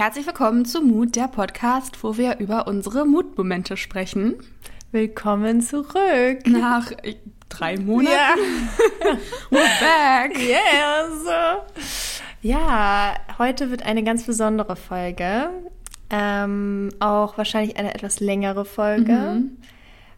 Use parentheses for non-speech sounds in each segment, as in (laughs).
Herzlich willkommen zu Mut, der Podcast, wo wir über unsere Mutmomente sprechen. Willkommen zurück. Nach äh, drei Monaten. Ja. (laughs) We're back. Yes. Ja, heute wird eine ganz besondere Folge. Ähm, auch wahrscheinlich eine etwas längere Folge, Mhm.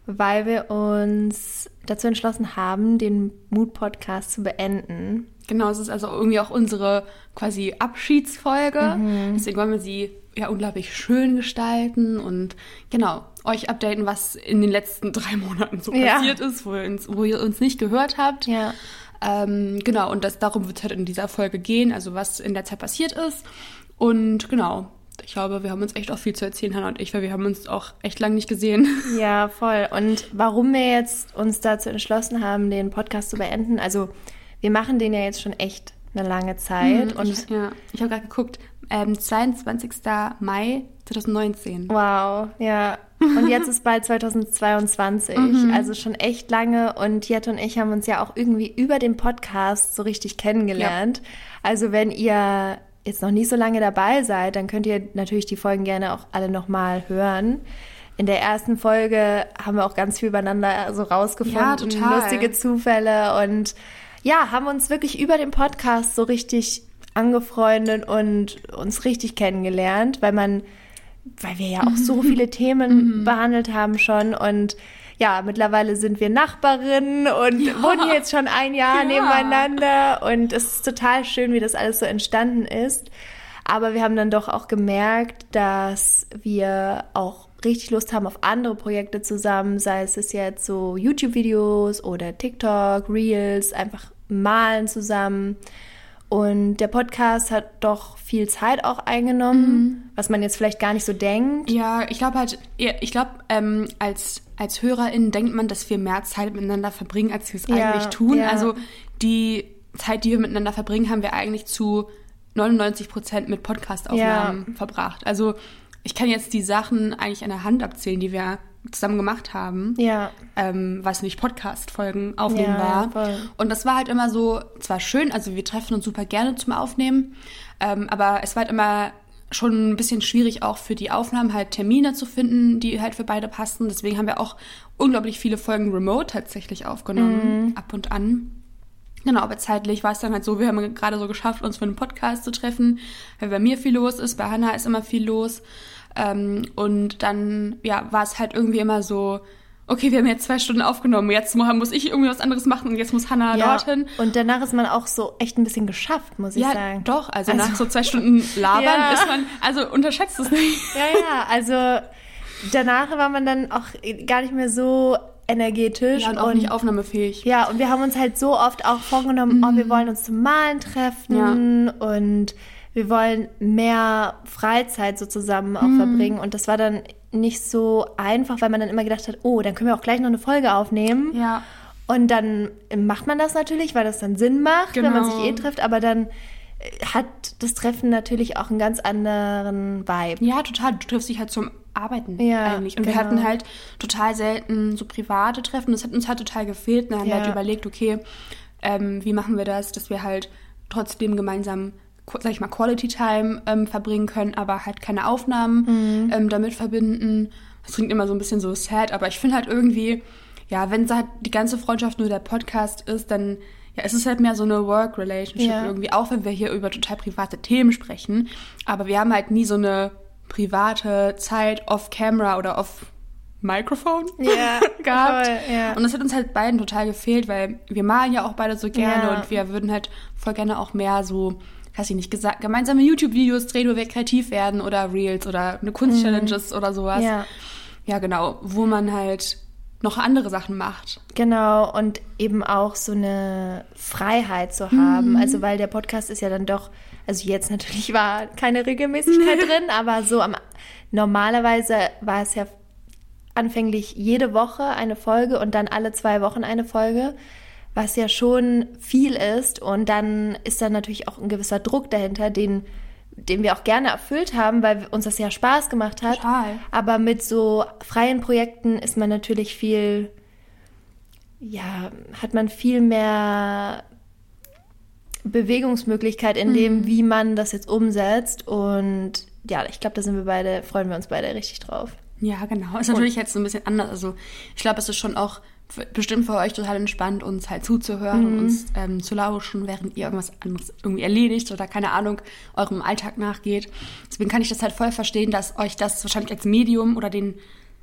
Weil wir uns dazu entschlossen haben, den Mut-Podcast zu beenden. Genau, es ist also irgendwie auch unsere quasi Abschiedsfolge. Deswegen wollen wir sie ja unglaublich schön gestalten und genau euch updaten, was in den letzten drei Monaten so Ja. passiert ist, wo ihr, uns, wo ihr uns nicht gehört habt. Ja. Ähm, genau, und das, darum wird es halt in dieser Folge gehen, also was in der Zeit passiert ist. Und genau, ich glaube, wir haben uns echt auch viel zu erzählen, Hannah und ich, weil wir haben uns auch echt lange nicht gesehen. (laughs) Ja, voll. Und warum wir jetzt uns dazu entschlossen haben, den Podcast zu beenden, also wir machen den ja jetzt schon echt eine lange Zeit und ich, ja, ich habe gerade geguckt, ähm, 22. Mai 2019. Wow, ja. Und jetzt ist bald 2022, (laughs) also schon echt lange. Und Jette und ich haben uns ja auch irgendwie über den Podcast so richtig kennengelernt. Also wenn ihr jetzt noch nicht so lange dabei seid, dann könnt ihr natürlich die Folgen gerne auch alle nochmal hören. In der ersten Folge haben wir auch ganz viel übereinander so rausgefunden, Ja, total. lustige Zufälle und ja, haben uns wirklich über den Podcast so richtig angefreundet und uns richtig kennengelernt, weil man weil wir ja auch so (laughs) viele Themen behandelt haben schon und ja, mittlerweile sind wir Nachbarinnen und wohnen jetzt schon ein Jahr Ja. nebeneinander und es ist total schön, wie das alles so entstanden ist. Aber wir haben dann doch auch gemerkt, dass wir auch richtig Lust haben auf andere Projekte zusammen, sei es es jetzt so YouTube-Videos oder TikTok, Reels, einfach malen zusammen. Und der Podcast hat doch viel Zeit auch eingenommen, was man jetzt vielleicht gar nicht so denkt. Ja, ich glaube halt, ja, ich glaube, ähm, als, als HörerInnen denkt man, dass wir mehr Zeit miteinander verbringen, als wir es Ja, eigentlich tun. ja. Also die Zeit, die wir miteinander verbringen, haben wir eigentlich zu 99 Prozent mit Podcast-Aufnahmen verbracht. Also ich kann jetzt die Sachen eigentlich an der Hand abzählen, die wir zusammen gemacht haben. Ja, ähm, was nicht Podcast-Folgen aufnehmen Ja, war. ja. Und das war halt immer so, zwar schön, also wir treffen uns super gerne zum Aufnehmen, ähm, aber es war halt immer schon ein bisschen schwierig auch für die Aufnahmen halt Termine zu finden, die halt für beide passten. Deswegen haben wir auch unglaublich viele Folgen remote tatsächlich aufgenommen, Mhm. ab und an. Genau, aber zeitlich war es dann halt so, wir haben gerade so geschafft, uns für einen Podcast zu treffen, weil bei mir viel los ist, bei Hannah ist immer viel los. Ähm, und dann, ja, war es halt irgendwie immer so, okay, wir haben jetzt zwei Stunden aufgenommen, jetzt mu- muss ich irgendwie was anderes machen und jetzt muss Hannah ja. dorthin. Und danach ist man auch so echt ein bisschen geschafft, muss ich Ja, sagen. doch, also, Also- nach so zwei Stunden labern Ja. ist man, also unterschätzt es nicht. (laughs) Ja, ja, also danach war man dann auch gar nicht mehr so energetisch Ja, und auch nicht aufnahmefähig. Ja, und wir haben uns halt so oft auch vorgenommen, oh, wir wollen uns zum Malen treffen und wir wollen mehr Freizeit so zusammen auch verbringen. Und das war dann nicht so einfach, weil man dann immer gedacht hat, oh, dann können wir auch gleich noch eine Folge aufnehmen. Ja. Und dann macht man das natürlich, weil das dann Sinn macht, wenn man Genau. sich eh trifft. Aber dann äh, hat das Treffen natürlich auch einen ganz anderen Vibe. Ja, total. Du triffst dich halt zum Arbeiten Ja, eigentlich. Und wir genau. hatten halt total selten so private Treffen. Das hat uns halt total gefehlt. Und dann haben wir halt überlegt, okay, ähm, wie machen wir das, dass wir halt trotzdem gemeinsam, sag ich mal, Quality Time ähm, verbringen können, aber halt keine Aufnahmen Mhm. ähm, damit verbinden. Das klingt immer so ein bisschen so sad, aber ich finde halt irgendwie, ja, wenn halt die ganze Freundschaft nur der Podcast ist, dann ja, es ist halt mehr so eine Work-Relationship Ja. irgendwie, auch wenn wir hier über total private Themen sprechen. Aber wir haben halt nie so eine private Zeit off-camera oder off-Microphone Ja, (laughs) gehabt. voll, ja. Und das hat uns halt beiden total gefehlt, weil wir malen ja auch beide so gerne Ja. und wir würden halt voll gerne auch mehr so, weiß ich nicht, gesagt, gemeinsame YouTube-Videos drehen, wo wir kreativ werden oder Reels oder eine Kunst-Challenges oder sowas. Mhm. Ja. ja, genau, wo man halt noch andere Sachen macht. Genau, und eben auch so eine Freiheit zu haben. Also, weil der Podcast ist ja dann doch, also jetzt natürlich war keine Regelmäßigkeit drin, aber so am, normalerweise war es ja anfänglich jede Woche eine Folge und dann alle zwei Wochen eine Folge, was ja schon viel ist. Und dann ist da natürlich auch ein gewisser Druck dahinter, den, den wir auch gerne erfüllt haben, weil uns das ja Spaß gemacht hat. Total. Aber mit so freien Projekten ist man natürlich viel, ja, hat man viel mehr Bewegungsmöglichkeit in dem, wie man das jetzt umsetzt. Und ja, ich glaube, da sind wir beide, freuen wir uns beide richtig drauf. Ja, genau. Ist natürlich jetzt so ein bisschen anders. Also ich glaube, es ist schon auch bestimmt für euch total entspannt, uns halt zuzuhören mhm. und uns ähm, zu lauschen, während ihr irgendwas anderes irgendwie erledigt oder keine Ahnung, eurem Alltag nachgeht. Deswegen kann ich das halt voll verstehen, dass euch das wahrscheinlich als Medium oder den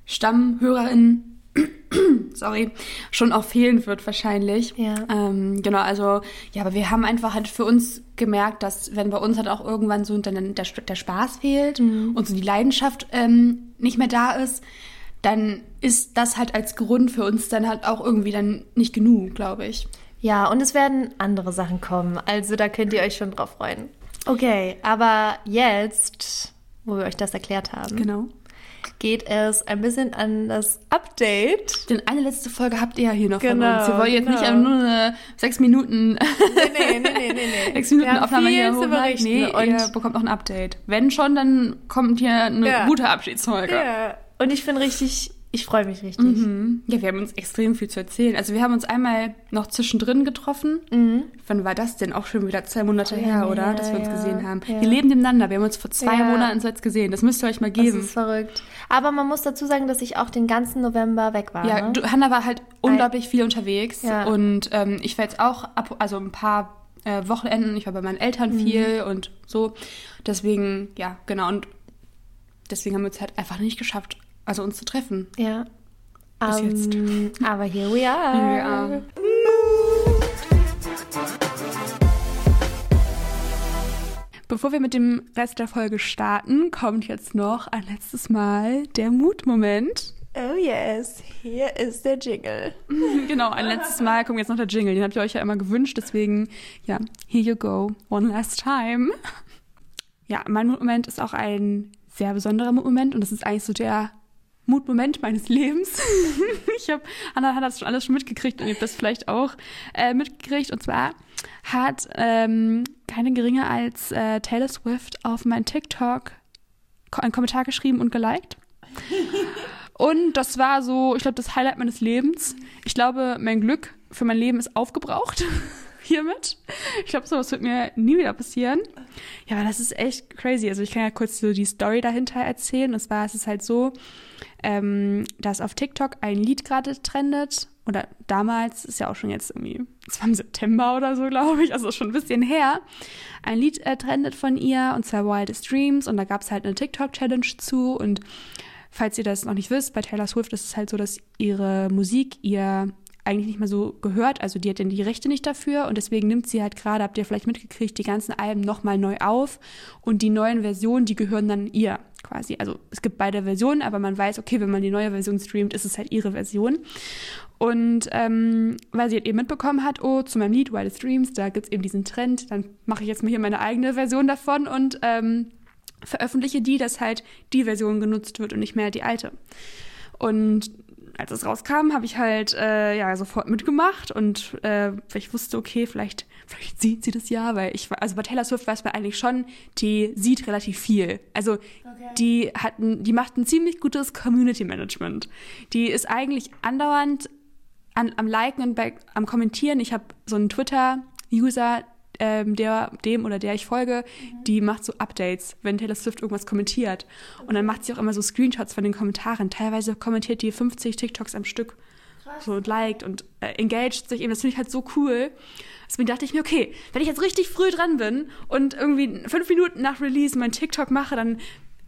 StammhörerInnen (clears throat) sorry, schon auch fehlen wird wahrscheinlich. Ja. Ähm, genau, also ja, aber wir haben einfach halt für uns gemerkt, dass wenn bei uns halt auch irgendwann so dann der, der Spaß fehlt mhm. und so die Leidenschaft ähm, nicht mehr da ist, dann ist das halt als Grund für uns dann halt auch irgendwie dann nicht genug, glaube ich. Ja, und es werden andere Sachen kommen. Also da könnt ihr euch schon drauf freuen. Okay, aber jetzt, wo wir euch das erklärt haben. Genau geht es ein bisschen an das Update. Denn eine letzte Folge habt ihr ja hier noch genau, von uns. Wir wollen jetzt genau. nicht nur eine sechs Minuten, nee, nee, nee, nee, nee. (laughs) sechs Minuten Aufnahme hier hochhalten. Nee, und ihr bekommt noch ein Update. Wenn schon, dann kommt hier eine ja. gute Abschiedsfolge. Ja. Und ich finde richtig ich freue mich richtig. Mhm. Ja, wir haben uns extrem viel zu erzählen. Also wir haben uns einmal noch zwischendrin getroffen. Mhm. Wann war das denn? Auch schon wieder zwei Monate ja, her, oder? Ja, Dass wir uns ja, gesehen haben. Wir leben nebeneinander. Wir haben uns vor zwei Monaten jetzt gesehen. Das müsst ihr euch mal geben. Das ist verrückt. Aber man muss dazu sagen, dass ich auch den ganzen November weg war. Ja, ne? du, Hanna war halt unglaublich viel unterwegs. Und ähm, ich war jetzt auch ab, also ein paar äh, Wochenenden. Ich war bei meinen Eltern mhm. viel und so. Deswegen, ja, genau. Und deswegen haben wir es halt einfach nicht geschafft, also uns zu treffen. Ja. Bis um, jetzt. Ähm, (laughs) aber here we are. Here we are. Bevor wir mit dem Rest der Folge starten, kommt jetzt noch ein letztes Mal der Mutmoment. Oh yes, hier ist der Jingle. (laughs) genau, ein letztes Mal kommt jetzt noch der Jingle. Den habt ihr euch ja immer gewünscht, deswegen, ja, here you go, one last time. (laughs) Ja, mein Mutmoment ist auch ein sehr besonderer Moment und das ist eigentlich so der Mutmoment meines Lebens. (laughs) ich habe, Anna hat das schon alles schon mitgekriegt und ihr habt das vielleicht auch äh, mitgekriegt. Und zwar hat ähm, keine geringer als äh, Taylor Swift auf mein TikTok einen Kommentar geschrieben und geliked. Und das war so, ich glaube, das Highlight meines Lebens. Ich glaube, mein Glück für mein Leben ist aufgebraucht (laughs) hiermit. Ich glaube, sowas wird mir nie wieder passieren. Ja, aber das ist echt crazy. Also ich kann ja kurz so die Story dahinter erzählen. Und zwar ist es halt so, ähm, dass auf TikTok ein Lied gerade trendet. Oder damals, ist ja auch schon jetzt irgendwie, es war im September oder so, glaube ich, also schon ein bisschen her. Ein Lied äh, trendet von ihr, und zwar Wildest Dreams. Und da gab es halt eine TikTok-Challenge zu. Und falls ihr das noch nicht wisst, bei Taylor Swift ist es halt so, dass ihre Musik ihr eigentlich nicht mehr so gehört. Also die hat denn die Rechte nicht dafür und deswegen nimmt sie halt gerade, habt ihr vielleicht mitgekriegt, die ganzen Alben nochmal neu auf und die neuen Versionen, die gehören dann ihr quasi. Also es gibt beide Versionen, aber man weiß, okay, wenn man die neue Version streamt, ist es halt ihre Version. Und ähm, weil sie halt eben mitbekommen hat, oh, zu meinem Lied Wildest Dreams, da gibt es eben diesen Trend, dann mache ich jetzt mal hier meine eigene Version davon und ähm, veröffentliche die, dass halt die Version genutzt wird und nicht mehr die alte. Und als es rauskam, habe ich halt äh, ja sofort mitgemacht und äh, ich wusste, okay, vielleicht, vielleicht sieht sie das ja, weil ich also bei Taylor Swift weiß man eigentlich schon, die sieht relativ viel. Also okay. die hat ein, die macht ein ziemlich gutes Community Management. Die ist eigentlich andauernd an, am Liken und bei, am Kommentieren. Ich habe so einen Twitter-User, ähm, der, dem oder der ich folge, mhm. die macht so Updates, wenn Taylor Swift irgendwas kommentiert. Und dann macht sie auch immer so Screenshots von den Kommentaren. Teilweise kommentiert die 50 TikToks am Stück. Krass. So und liked und äh, engaged sich eben. Das finde ich halt so cool. Deswegen dachte ich mir, okay, wenn ich jetzt richtig früh dran bin und irgendwie fünf Minuten nach Release mein TikTok mache, dann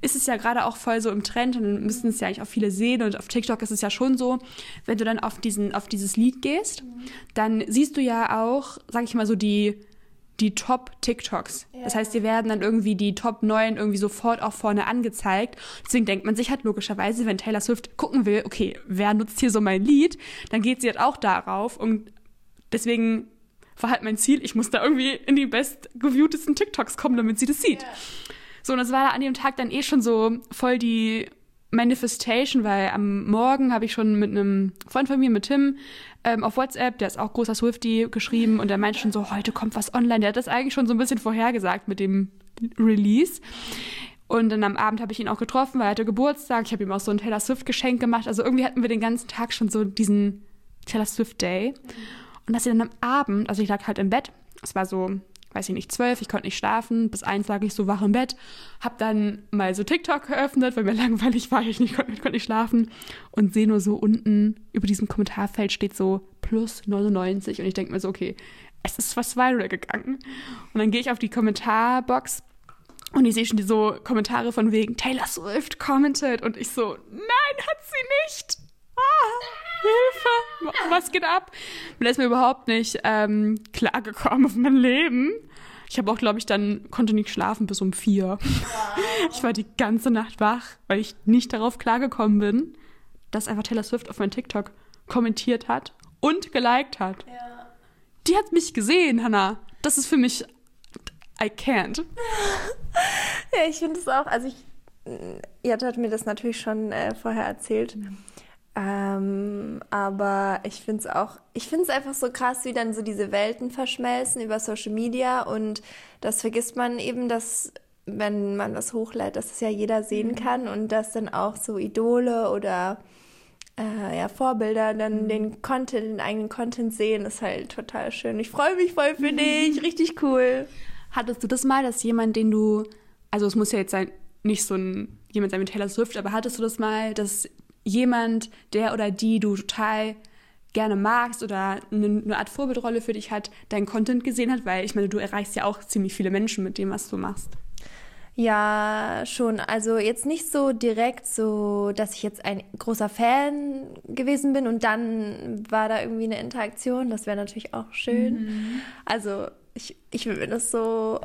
ist es ja gerade auch voll so im Trend und dann müssen es ja eigentlich auch viele sehen und auf TikTok ist es ja schon so, wenn du dann auf diesen auf dieses Lied gehst, dann siehst du ja auch, sag ich mal so die die Top-TikToks. Ja. Das heißt, dir werden dann irgendwie die Top 9 irgendwie sofort auch vorne angezeigt. Deswegen denkt man sich halt logischerweise, wenn Taylor Swift gucken will, okay, wer nutzt hier so mein Lied, dann geht sie halt auch darauf. Und deswegen war halt mein Ziel, ich muss da irgendwie in die bestgeviewtesten TikToks kommen, damit sie das sieht. Ja. So, und das war an dem Tag dann eh schon so voll die Manifestation, weil am Morgen habe ich schon mit einem Freund von mir, mit Tim, ähm, auf WhatsApp, der ist auch großer Swifty, geschrieben und der meinte schon so, heute kommt was online. Der hat das eigentlich schon so ein bisschen vorhergesagt mit dem Release. Und dann am Abend habe ich ihn auch getroffen, weil er hatte Geburtstag. Ich habe ihm auch so ein Taylor Swift-Geschenk gemacht. Also irgendwie hatten wir den ganzen Tag schon so diesen Taylor Swift-Day. Und dass sie dann am Abend, also ich lag halt im Bett, es war so weiß ich nicht, zwölf, ich konnte nicht schlafen, bis eins lag ich so wach im Bett, hab dann mal so TikTok geöffnet, weil mir (laughs) langweilig war, ich nicht, konnte, konnte nicht schlafen und sehe nur so unten über diesem Kommentarfeld steht so plus 99 und ich denke mir so, okay, es ist was viral gegangen. Und dann gehe ich auf die Kommentarbox und ich sehe schon die so Kommentare von wegen Taylor Swift commented und ich so, nein, hat sie nicht. Ah, Hilfe, was geht ab? Mir ist mir überhaupt nicht ähm, klargekommen auf mein Leben. Ich habe auch, glaube ich, dann konnte nicht schlafen bis um vier. (laughs) Ich war die ganze Nacht wach, weil ich nicht darauf klargekommen bin, dass einfach Taylor Swift auf mein TikTok kommentiert hat und geliked hat. Ja. Die hat mich gesehen, Hannah. Das ist für mich I can't. (laughs) ja, ich finde es auch, also ich, Jette hat mir das natürlich schon äh, vorher erzählt. Mhm. Ähm, aber ich finde es auch, ich finde es einfach so krass, wie dann so diese Welten verschmelzen über Social Media und das vergisst man eben, dass wenn man was hochlädt, dass es ja jeder sehen mhm. kann und dass dann auch so Idole oder äh, ja, Vorbilder dann mhm. den Content, den eigenen Content sehen, ist halt total schön. Ich freue mich voll für mhm. dich, richtig cool. Hattest du das mal, dass jemand, den du, also es muss ja jetzt sein, nicht so ein jemand sein mit Taylor Swift, aber hattest du das mal, dass jemand, der oder die du total gerne magst oder eine, eine, Art Vorbildrolle für dich hat, deinen Content gesehen hat? Weil ich meine, du erreichst ja auch ziemlich viele Menschen mit dem, was du machst. Ja, schon. Also jetzt nicht so direkt so, dass ich jetzt ein großer Fan gewesen bin und dann war da irgendwie eine Interaktion. Das wäre natürlich auch schön. Mhm. Also ich, ich würde mir das so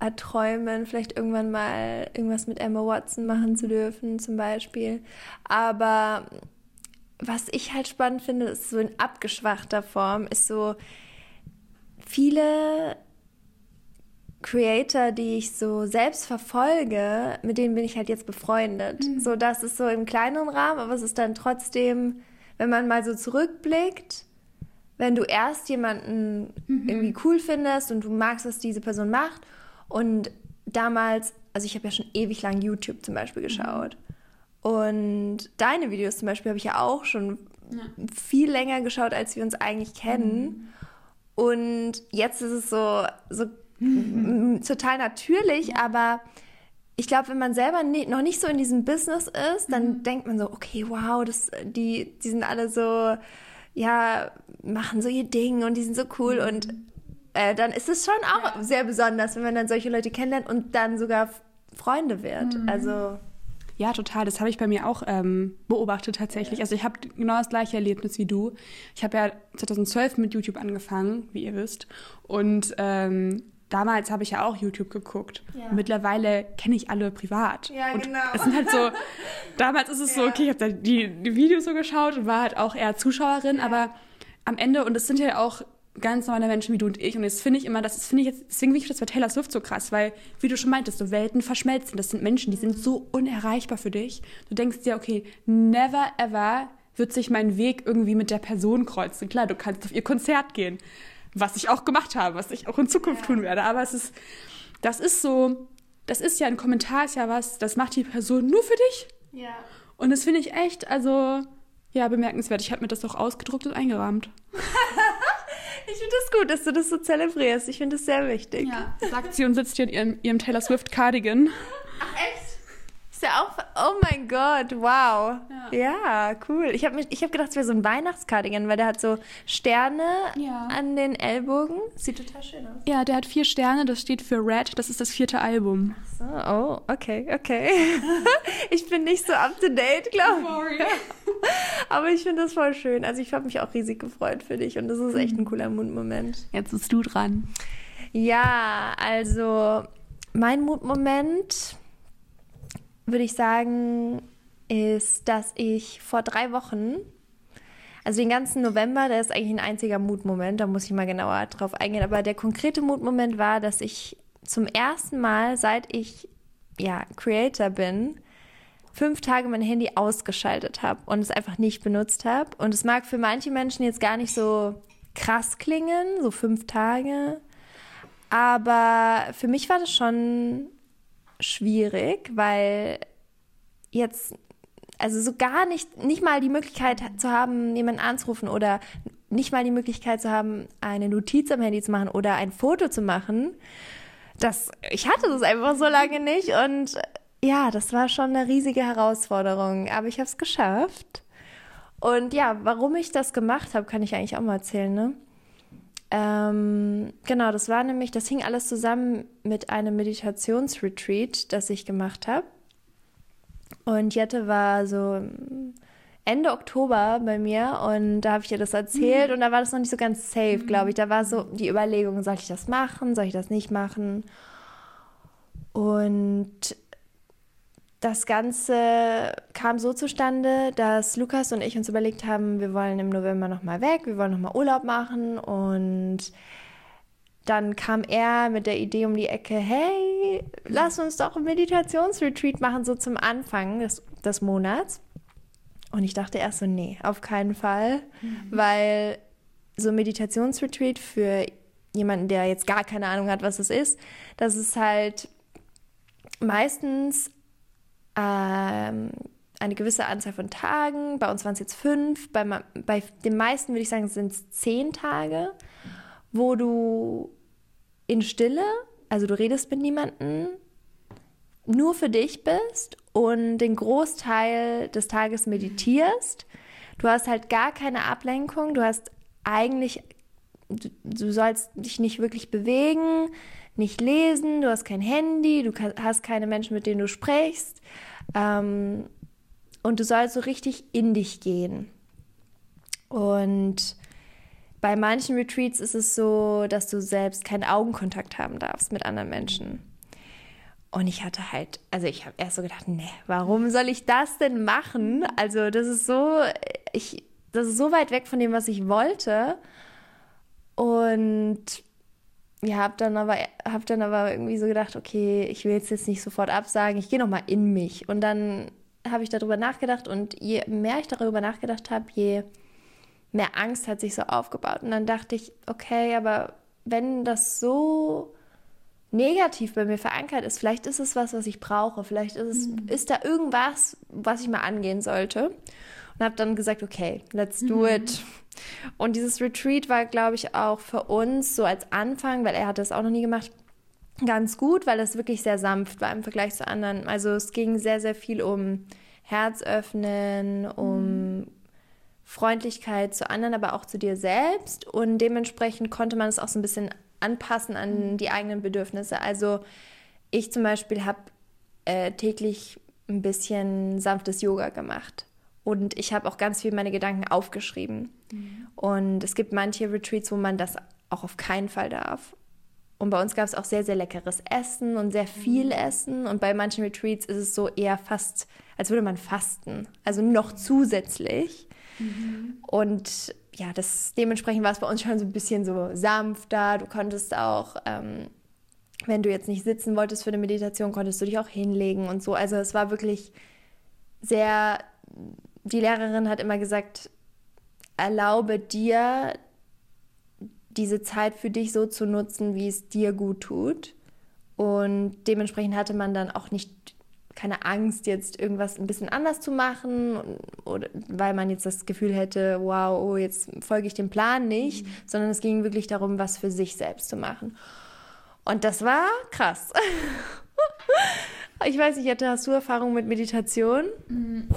erträumen, vielleicht irgendwann mal irgendwas mit Emma Watson machen zu dürfen, zum Beispiel. Aber was ich halt spannend finde, ist so in abgeschwachter Form, ist so viele Creator, die ich so selbst verfolge, mit denen bin ich halt jetzt befreundet. Mhm. So, das ist so im kleineren Rahmen, aber es ist dann trotzdem, wenn man mal so zurückblickt, wenn du erst jemanden mhm. irgendwie cool findest und du magst, was diese Person macht und damals, also ich habe ja schon ewig lang YouTube zum Beispiel geschaut. Mhm. Und deine Videos zum Beispiel habe ich ja auch schon ja. viel länger geschaut, als wir uns eigentlich kennen. Mhm. Und jetzt ist es so, so mhm. total natürlich, ja. aber ich glaube, wenn man selber nie, noch nicht so in diesem Business ist, dann mhm. denkt man so, okay, wow, das, die, die sind alle so, ja, machen so ihr Ding und die sind so cool. Und äh, dann ist es schon auch ja. sehr besonders, wenn man dann solche Leute kennenlernt und dann sogar Freunde wird. Mhm. Also ja, total. Das habe ich bei mir auch ähm, beobachtet tatsächlich. Also ich habe genau das gleiche Erlebnis wie du. Ich habe ja 2012 mit YouTube angefangen, wie ihr wisst. Und ähm, damals habe ich ja auch YouTube geguckt. Ja. Mittlerweile kenne ich alle privat. Ja, und genau. Es sind halt so, (laughs) damals ist es ja. so, okay, ich habe da die, die Videos so geschaut und war halt auch eher Zuschauerin, ja. aber am Ende, und es sind ja auch ganz normale Menschen wie du und ich. Und jetzt finde ich immer, das finde ich jetzt, deswegen finde ich das bei Taylor Swift so krass, weil, wie du schon meintest, so Welten verschmelzen. Das sind Menschen, die sind so unerreichbar für dich. Du denkst dir, okay, never ever wird sich mein Weg irgendwie mit der Person kreuzen. Klar, du kannst auf ihr Konzert gehen, was ich auch gemacht habe, was ich auch in Zukunft tun werde. Aber es ist, das ist so, das ist ja ein Kommentar, ist ja was, das macht die Person nur für dich. Ja. Und das finde ich echt, also, ja, bemerkenswert. Ich habe mir das auch ausgedruckt und eingerahmt. (laughs) Ich finde das gut, dass du das so zelebrierst. Ich finde das sehr wichtig. Ja, sagt sie und sitzt hier in ihrem, ihrem Taylor Swift Cardigan. Ach echt? Ist ja auch. Oh mein Gott, wow. Ja, ja cool. Ich habe hab gedacht, es wäre so ein Weihnachtscardigan, weil der hat so Sterne ja. an den Ellbogen. Sieht total schön aus. Ja, der hat vier Sterne, das steht für Red, das ist das vierte Album. Ach so, oh, okay, okay. (laughs) ich bin nicht so up to date, glaube ich. Sorry. (laughs) Aber ich finde das voll schön. Also ich habe mich auch riesig gefreut für dich und das ist echt ein cooler Mutmoment. Jetzt bist du dran. Ja, also mein Mutmoment würde ich sagen, ist, dass ich vor drei Wochen, also den ganzen November, der ist eigentlich ein einziger Mutmoment, da muss ich mal genauer drauf eingehen, aber der konkrete Mutmoment war, dass ich zum ersten Mal, seit ich ja Creator bin, fünf Tage mein Handy ausgeschaltet habe und es einfach nicht benutzt habe. Und es mag für manche Menschen jetzt gar nicht so krass klingen, so fünf Tage. Aber für mich war das schon schwierig, weil jetzt also so gar nicht, nicht mal die Möglichkeit zu haben, jemanden anzurufen oder nicht mal die Möglichkeit zu haben, eine Notiz am Handy zu machen oder ein Foto zu machen. Das, ich hatte das einfach so lange nicht und ja, das war schon eine riesige Herausforderung, aber ich habe es geschafft. Und ja, warum ich das gemacht habe, kann ich eigentlich auch mal erzählen, ne? Ähm, genau, das war nämlich, das hing alles zusammen mit einem Meditationsretreat, das ich gemacht habe. Und Jette war so Ende Oktober bei mir und da habe ich ihr das erzählt mhm. und da war das noch nicht so ganz safe, glaube ich. Da war so die Überlegung, soll ich das machen, soll ich das nicht machen? Und das Ganze kam so zustande, dass Lukas und ich uns überlegt haben, wir wollen im November nochmal weg, wir wollen nochmal Urlaub machen und dann kam er mit der Idee um die Ecke, hey, lass uns doch ein Meditationsretreat machen, so zum Anfang des, des Monats. Und ich dachte erst so, nee, auf keinen Fall, mhm. weil so ein Meditationsretreat für jemanden, der jetzt gar keine Ahnung hat, was es ist, das ist halt meistens ähm, eine gewisse Anzahl von Tagen. Bei uns waren es jetzt fünf. Bei, bei den meisten würde ich sagen, sind es zehn Tage, wo du in Stille, also du redest mit niemandem, nur für dich bist und den Großteil des Tages meditierst. Du hast halt gar keine Ablenkung. Du hast eigentlich, du, du sollst dich nicht wirklich bewegen nicht lesen, du hast kein Handy, du hast keine Menschen, mit denen du sprichst. Ähm, und du sollst so richtig in dich gehen. Und bei manchen Retreats ist es so, dass du selbst keinen Augenkontakt haben darfst mit anderen Menschen. Und ich hatte halt, also ich habe erst so gedacht, nee, warum soll ich das denn machen? Also das ist so, ich, das ist so weit weg von dem, was ich wollte. Und ja, habe dann aber habe dann aber irgendwie so gedacht, okay, ich will jetzt jetzt nicht sofort absagen, ich gehe noch mal in mich und dann habe ich darüber nachgedacht und je mehr ich darüber nachgedacht habe, je mehr Angst hat sich so aufgebaut und dann dachte ich, okay, aber wenn das so negativ bei mir verankert ist, vielleicht ist es was, was ich brauche, vielleicht ist es mhm. ist da irgendwas, was ich mal angehen sollte und habe dann gesagt, okay, let's do mhm. it. Und dieses Retreat war, glaube ich, auch für uns so als Anfang, weil er hat das auch noch nie gemacht, ganz gut, weil es wirklich sehr sanft war im Vergleich zu anderen. Also es ging sehr, sehr viel um Herz öffnen, um. Freundlichkeit zu anderen, aber auch zu dir selbst. Und dementsprechend konnte man es auch so ein bisschen anpassen an mhm. die eigenen Bedürfnisse. Also ich zum Beispiel habe äh, täglich ein bisschen sanftes Yoga gemacht. Und ich habe auch ganz viel meine Gedanken aufgeschrieben. Mhm. Und es gibt manche Retreats, wo man das auch auf keinen Fall darf. Und bei uns gab es auch sehr, sehr leckeres Essen und sehr viel mhm. Essen. Und bei manchen Retreats ist es so eher fast, als würde man fasten. Also noch zusätzlich. Mhm. Und ja, das dementsprechend war es bei uns schon so ein bisschen so sanfter. Du konntest auch, ähm, wenn du jetzt nicht sitzen wolltest für eine Meditation, konntest du dich auch hinlegen und so. Also es war wirklich sehr die Lehrerin hat immer gesagt, erlaube dir, diese Zeit für dich so zu nutzen, wie es dir gut tut. Und dementsprechend hatte man dann auch nicht keine Angst, jetzt irgendwas ein bisschen anders zu machen, oder weil man jetzt das Gefühl hätte, wow, oh, jetzt folge ich dem Plan nicht, mhm. sondern es ging wirklich darum, was für sich selbst zu machen. Und das war krass. (laughs) ich weiß nicht, hast du Erfahrung mit Meditation? Mhm.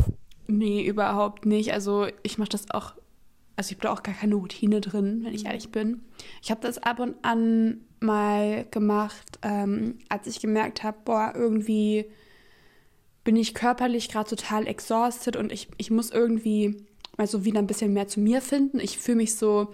Nee, überhaupt nicht. Also ich mache das auch, also ich habe da auch gar keine Routine drin, wenn ich ehrlich bin. Ich habe das ab und an mal gemacht, ähm, als ich gemerkt habe, boah, irgendwie bin ich körperlich gerade total exhausted und ich, ich muss irgendwie mal so wieder ein bisschen mehr zu mir finden. Ich fühle mich so,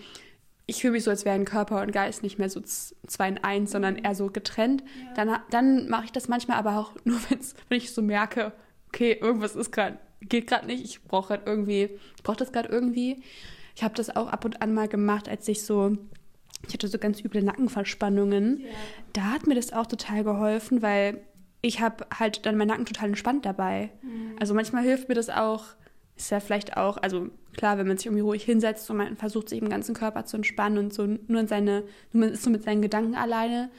ich fühle mich so, als wären Körper und Geist nicht mehr so zwei in eins, sondern eher so getrennt. Ja. Dann, dann mache ich das manchmal aber auch (laughs) nur, wenn's, wenn ich so merke, okay, irgendwas ist gerade geht gerade nicht, ich brauche halt irgendwie, brauche das gerade irgendwie. Ich habe das auch ab und an mal gemacht, als ich so, ich hatte so ganz üble Nackenverspannungen. Ja. Da hat mir das auch total geholfen, weil ich habe halt dann meinen Nacken total entspannt dabei. Mhm. Also manchmal hilft mir das auch, ist ja vielleicht auch, also klar, wenn man sich irgendwie ruhig hinsetzt und man versucht, sich im ganzen Körper zu entspannen und so nur in seine, nur man ist so mit seinen Gedanken alleine.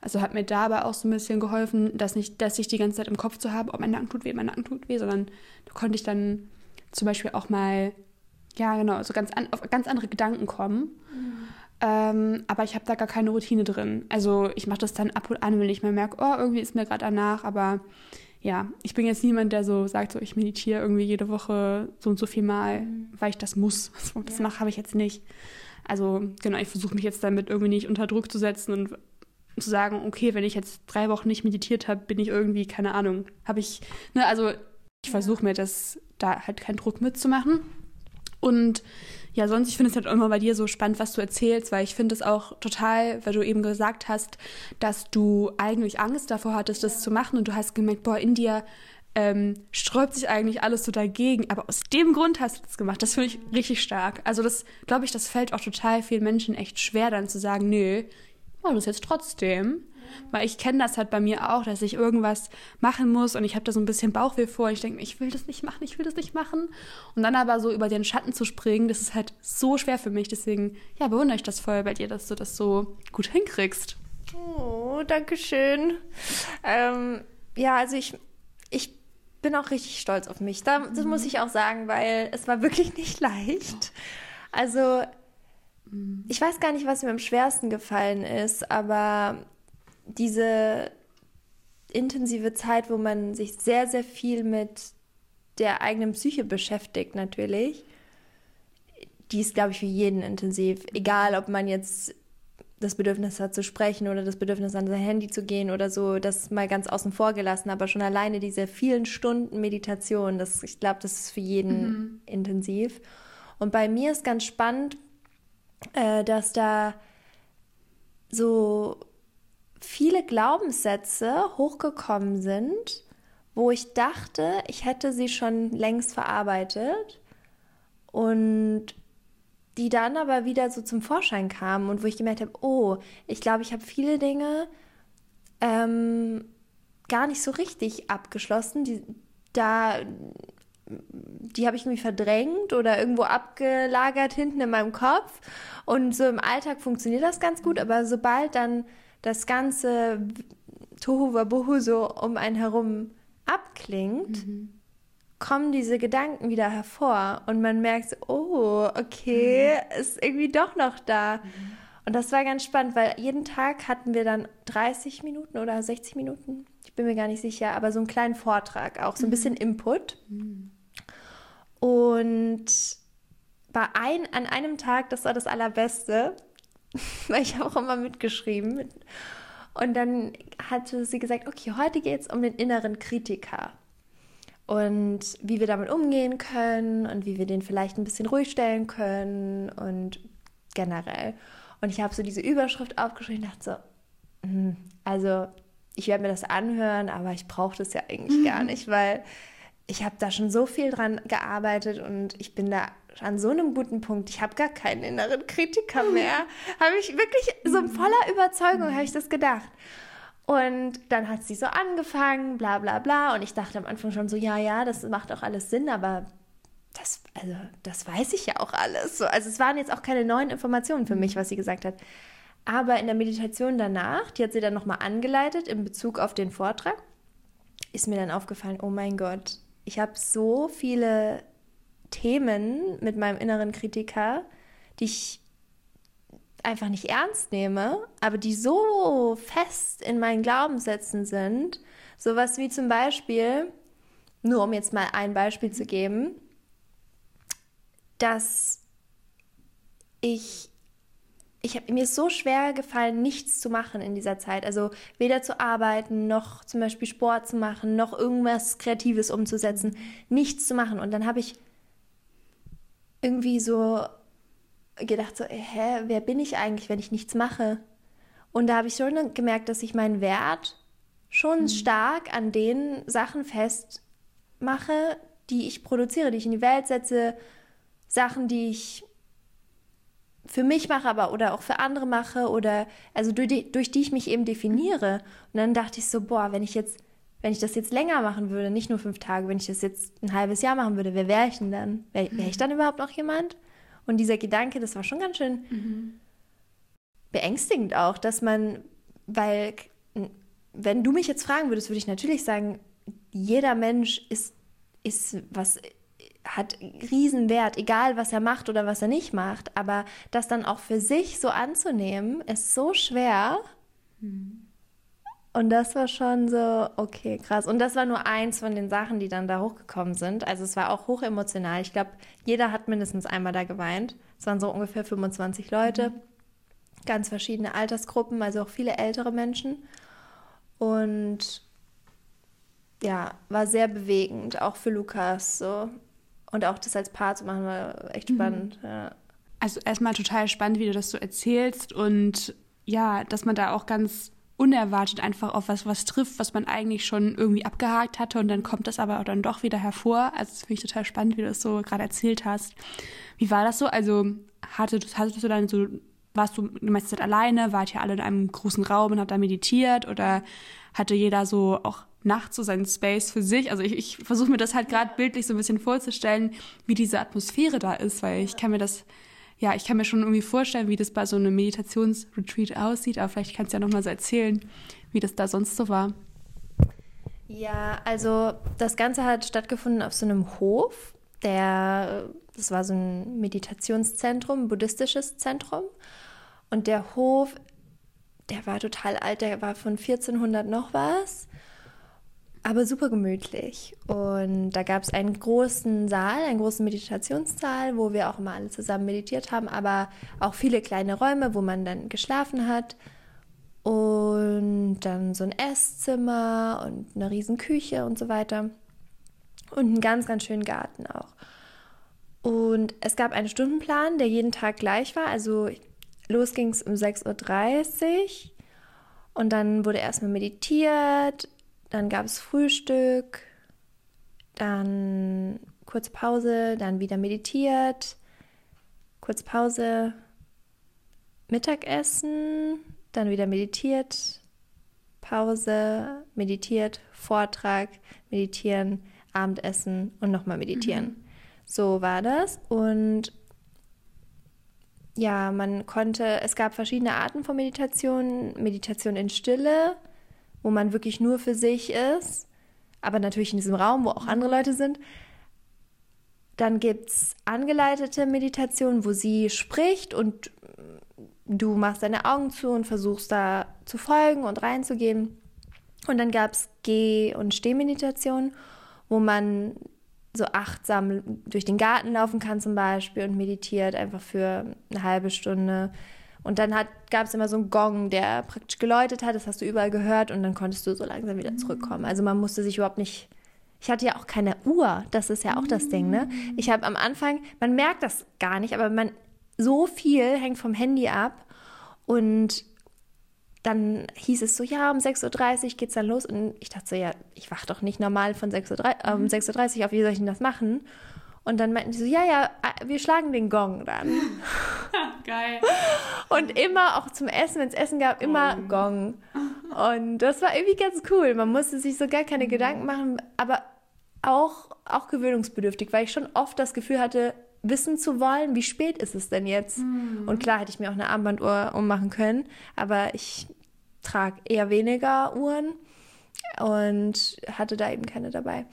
Also hat mir dabei auch so ein bisschen geholfen, dass nicht, dass ich die ganze Zeit im Kopf zu haben, ob mein Nacken tut weh, mein Nacken tut weh, sondern da konnte ich dann zum Beispiel auch mal ja, genau, also ganz an, auf ganz andere Gedanken kommen. Mhm. Ähm, aber ich habe da gar keine Routine drin. Also ich mache das dann ab und an, wenn ich mir merke, oh, irgendwie ist mir gerade danach, aber ja, ich bin jetzt niemand, der so sagt, so ich meditiere irgendwie jede Woche so und so viel Mal, mhm. weil ich das muss. (laughs) Das ja. mache habe ich jetzt nicht. Also genau, ich versuche mich jetzt damit irgendwie nicht unter Druck zu setzen und zu sagen, okay, wenn ich jetzt drei Wochen nicht meditiert habe, bin ich irgendwie, keine Ahnung, habe ich, ne, also ich versuche mir das da halt keinen Druck mitzumachen. Und ja, sonst, ich finde es halt immer bei dir so spannend, was du erzählst, weil ich finde es auch total, weil du eben gesagt hast, dass du eigentlich Angst davor hattest, das zu machen und du hast gemerkt, boah, in dir ähm, sträubt sich eigentlich alles so dagegen, aber aus dem Grund hast du das gemacht. Das finde ich richtig stark. Also das, glaube ich, das fällt auch total vielen Menschen echt schwer, dann zu sagen, nö, mache das jetzt trotzdem. Weil ich kenne das halt bei mir auch, dass ich irgendwas machen muss und ich habe da so ein bisschen Bauchweh vor. Ich denke, ich will das nicht machen, ich will das nicht machen. Und dann aber so über den Schatten zu springen, das ist halt so schwer für mich. Deswegen, ja, bewundere ich das voll bei dir, dass du das so gut hinkriegst. Oh, danke schön. Ähm, ja, also ich, ich bin auch richtig stolz auf mich. das mhm. muss ich auch sagen, weil es war wirklich nicht (laughs) leicht. Also ich weiß gar nicht, was mir am schwersten gefallen ist, aber diese intensive Zeit, wo man sich sehr, sehr viel mit der eigenen Psyche beschäftigt, natürlich, die ist, glaube ich, für jeden intensiv. Egal, ob man jetzt das Bedürfnis hat zu sprechen oder das Bedürfnis an sein Handy zu gehen oder so, das mal ganz außen vor gelassen, aber schon alleine diese vielen Stunden Meditation, das, ich glaube, das ist für jeden mhm. intensiv. Und bei mir ist ganz spannend, äh, dass da so viele Glaubenssätze hochgekommen sind, wo ich dachte, ich hätte sie schon längst verarbeitet und die dann aber wieder so zum Vorschein kamen und wo ich gemerkt habe, oh, ich glaube, ich habe viele Dinge ähm, gar nicht so richtig abgeschlossen. Die, da, die habe ich irgendwie verdrängt oder irgendwo abgelagert hinten in meinem Kopf. Und so im Alltag funktioniert das ganz gut, aber sobald dann das ganze Tohu Wabohu so um einen herum abklingt, mhm. kommen diese Gedanken wieder hervor und man merkt, oh, okay, mhm. ist irgendwie doch noch da. Mhm. Und das war ganz spannend, weil jeden Tag hatten wir dann 30 Minuten oder 60 Minuten, ich bin mir gar nicht sicher, aber so einen kleinen Vortrag, auch so ein mhm. bisschen Input. Mhm. Und bei ein, an einem Tag, das war das Allerbeste, (laughs) weil ich habe auch immer mitgeschrieben. Und dann hatte sie gesagt, okay, heute geht es um den inneren Kritiker und wie wir damit umgehen können und wie wir den vielleicht ein bisschen ruhig stellen können und generell. Und ich habe so diese Überschrift aufgeschrieben und dachte so, hm, also ich werde mir das anhören, aber ich brauche das ja eigentlich gar nicht, weil ich habe da schon so viel dran gearbeitet und ich bin da an so einem guten Punkt. Ich habe gar keinen inneren Kritiker mehr. habe ich wirklich so voller Überzeugung habe ich das gedacht. Und dann hat sie so angefangen, bla bla bla. Und ich dachte am Anfang schon so, ja, ja, das macht auch alles Sinn, aber das, also, das weiß ich ja auch alles. So, also es waren jetzt auch keine neuen Informationen für mich, was sie gesagt hat. Aber in der Meditation danach, die hat sie dann nochmal angeleitet in Bezug auf den Vortrag, ist mir dann aufgefallen, oh mein Gott, ich habe so viele Themen mit meinem inneren Kritiker, die ich einfach nicht ernst nehme, aber die so fest in meinen Glaubenssätzen sind. Sowas wie zum Beispiel, nur um jetzt mal ein Beispiel zu geben, dass ich ich habe mir ist so schwer gefallen, nichts zu machen in dieser Zeit. Also weder zu arbeiten, noch zum Beispiel Sport zu machen, noch irgendwas Kreatives umzusetzen, nichts zu machen. Und dann habe ich irgendwie so gedacht, so, hä, wer bin ich eigentlich, wenn ich nichts mache? Und da habe ich schon gemerkt, dass ich meinen Wert schon mhm. stark an den Sachen festmache, die ich produziere, die ich in die Welt setze, Sachen, die ich für mich mache, aber oder auch für andere mache oder also durch die, durch die ich mich eben definiere. Und dann dachte ich so, boah, wenn ich jetzt, wenn ich das jetzt länger machen würde, nicht nur fünf Tage, wenn ich das jetzt ein halbes Jahr machen würde, wer wäre ich denn dann? Wäre wär ich dann überhaupt noch jemand? Und dieser Gedanke, das war schon ganz schön mhm. beängstigend auch, dass man, weil wenn du mich jetzt fragen würdest, würde ich natürlich sagen, jeder Mensch ist, ist was hat Riesenwert, egal was er macht oder was er nicht macht. Aber das dann auch für sich so anzunehmen, ist so schwer. Hm. Und das war schon so, okay, krass. Und das war nur eins von den Sachen, die dann da hochgekommen sind. Also es war auch hochemotional. Ich glaube, jeder hat mindestens einmal da geweint. Es waren so ungefähr 25 Leute, mhm. ganz verschiedene Altersgruppen, also auch viele ältere Menschen. Und ja, war sehr bewegend, auch für Lukas so. Und auch das als Paar zu machen, war echt mhm. spannend. Mhm. Ja. Also erstmal total spannend, wie du das so erzählst und ja, dass man da auch ganz unerwartet einfach auf was, was trifft, was man eigentlich schon irgendwie abgehakt hatte und dann kommt das aber dann doch wieder hervor. Also das finde ich total spannend, wie du das so gerade erzählt hast. Wie war das so? Also hattest, hattest du dann so, warst du die meiste Zeit alleine, wart ihr alle in einem großen Raum und habt da meditiert oder hatte jeder so auch nachts so seinen Space für sich? Also ich, ich versuche mir das halt gerade bildlich so ein bisschen vorzustellen, wie diese Atmosphäre da ist, weil ich kann mir das ja, ich kann mir schon irgendwie vorstellen, wie das bei so einem Meditationsretreat aussieht, aber vielleicht kannst du ja noch mal so erzählen, wie das da sonst so war. Ja, also das Ganze hat stattgefunden auf so einem Hof. Der, das war so ein Meditationszentrum, ein buddhistisches Zentrum. Und der Hof, der war total alt, der war von 1400 noch was aber super gemütlich. Und da gab es einen großen Saal, einen großen Meditationssaal, wo wir auch immer alle zusammen meditiert haben, aber auch viele kleine Räume, wo man dann geschlafen hat. Und dann so ein Esszimmer und eine riesen Küche und so weiter. Und einen ganz, ganz schönen Garten auch. Und es gab einen Stundenplan, der jeden Tag gleich war. Also los ging es um 6.30 Uhr. Und dann wurde erstmal meditiert, dann gab es Frühstück, dann kurz Pause, dann wieder meditiert, kurz Pause, Mittagessen, dann wieder meditiert, Pause, meditiert, Vortrag, meditieren, Abendessen und nochmal meditieren. Mhm. So war das. Und ja, man konnte, es gab verschiedene Arten von Meditation. Meditation in Stille, wo man wirklich nur für sich ist, aber natürlich in diesem Raum, wo auch andere Leute sind. Dann gibt es angeleitete Meditation, wo sie spricht und du machst deine Augen zu und versuchst da zu folgen und reinzugehen. Und dann gab es Geh- und Stehmeditation, wo man so achtsam durch den Garten laufen kann zum Beispiel und meditiert einfach für eine halbe Stunde. Und dann gab es immer so einen Gong, der praktisch geläutet hat, das hast du überall gehört und dann konntest du so langsam wieder zurückkommen. Also man musste sich überhaupt nicht. Ich hatte ja auch keine Uhr, das ist ja auch das Ding, ne? Ich habe am Anfang, man merkt das gar nicht, aber man so viel hängt vom Handy ab und dann hieß es so, ja, um 6.30 Uhr geht's dann los. Und ich dachte so, ja, ich wach doch nicht normal von 6.30 Uhr, äh, um 6.30 Uhr auf, wie soll ich denn das machen? Und dann meinten die so, ja, ja, äh, wir schlagen den Gong dann. (laughs) Geil. Und immer auch zum Essen, wenn es Essen gab, immer Gong. Und das war irgendwie ganz cool. Man musste sich so gar keine Gedanken machen, aber auch, auch gewöhnungsbedürftig, weil ich schon oft das Gefühl hatte, wissen zu wollen, wie spät ist es denn jetzt? Mhm. Und klar hätte ich mir auch eine Armbanduhr ummachen können, aber ich trage eher weniger Uhren und hatte da eben keine dabei.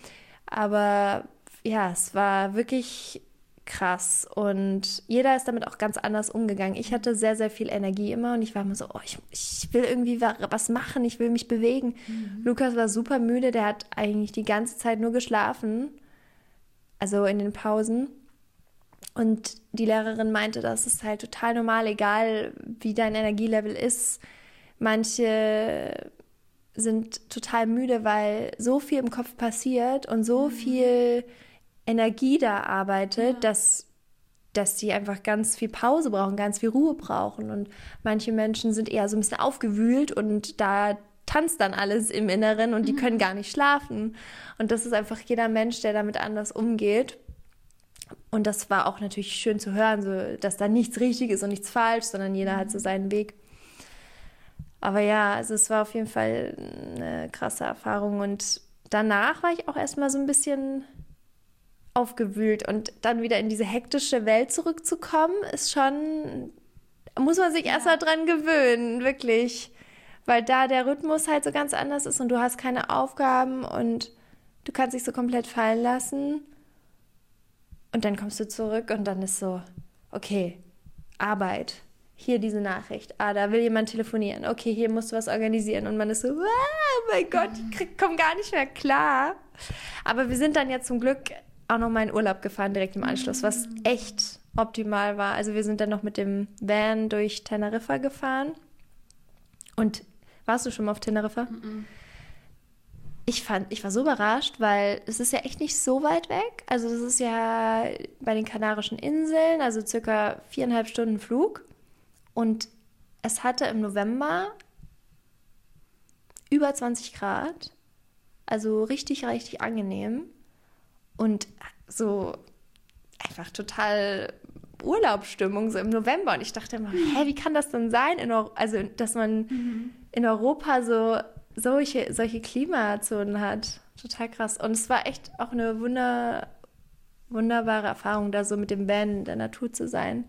Aber ja, es war wirklich krass und jeder ist damit auch ganz anders umgegangen. Ich hatte sehr, sehr viel Energie immer und ich war immer so, oh, ich, ich will irgendwie was machen, ich will mich bewegen. Mhm. Lukas war super müde, der hat eigentlich die ganze Zeit nur geschlafen, also in den Pausen. Und die Lehrerin meinte, das ist halt total normal, egal wie dein Energielevel ist. Manche sind total müde, weil so viel im Kopf passiert und so mhm. viel Energie da arbeitet, ja. dass, dass die einfach ganz viel Pause brauchen, ganz viel Ruhe brauchen. Und manche Menschen sind eher so ein bisschen aufgewühlt und da tanzt dann alles im Inneren und die mhm. können gar nicht schlafen. Und das ist einfach jeder Mensch, der damit anders umgeht. Und das war auch natürlich schön zu hören, so, dass da nichts richtig ist und nichts falsch, sondern jeder mhm. hat so mhm. seinen Weg. Aber ja, also es war auf jeden Fall eine krasse Erfahrung. Und danach war ich auch erstmal so ein bisschen aufgewühlt und dann wieder in diese hektische Welt zurückzukommen, ist schon, muss man sich ja. erstmal dran gewöhnen, wirklich. Weil da der Rhythmus halt so ganz anders ist und du hast keine Aufgaben und du kannst dich so komplett fallen lassen. Und dann kommst du zurück und dann ist so, okay, Arbeit. Hier diese Nachricht. Ah, da will jemand telefonieren. Okay, hier musst du was organisieren. Und man ist so, oh mein Gott, ich komme gar nicht mehr klar. Aber wir sind dann ja zum Glück auch noch mal in Urlaub gefahren, direkt im Anschluss, was echt optimal war. Also wir sind dann noch mit dem Van durch Teneriffa gefahren. Und warst du schon mal auf Teneriffa? Mm -mm. Ich fand, ich war so überrascht, weil es ist ja echt nicht so weit weg. Also das ist ja bei den Kanarischen Inseln, also circa viereinhalb Stunden Flug. Und es hatte im November über 20 Grad. Also richtig, richtig angenehm. Und so einfach total Urlaubsstimmung so im November. Und ich dachte immer, hä, wie kann das denn sein? In, also, dass man mhm. in Europa so solche, solche Klimazonen hat. Total krass. Und es war echt auch eine wunder, wunderbare Erfahrung, da so mit dem Van in der Natur zu sein,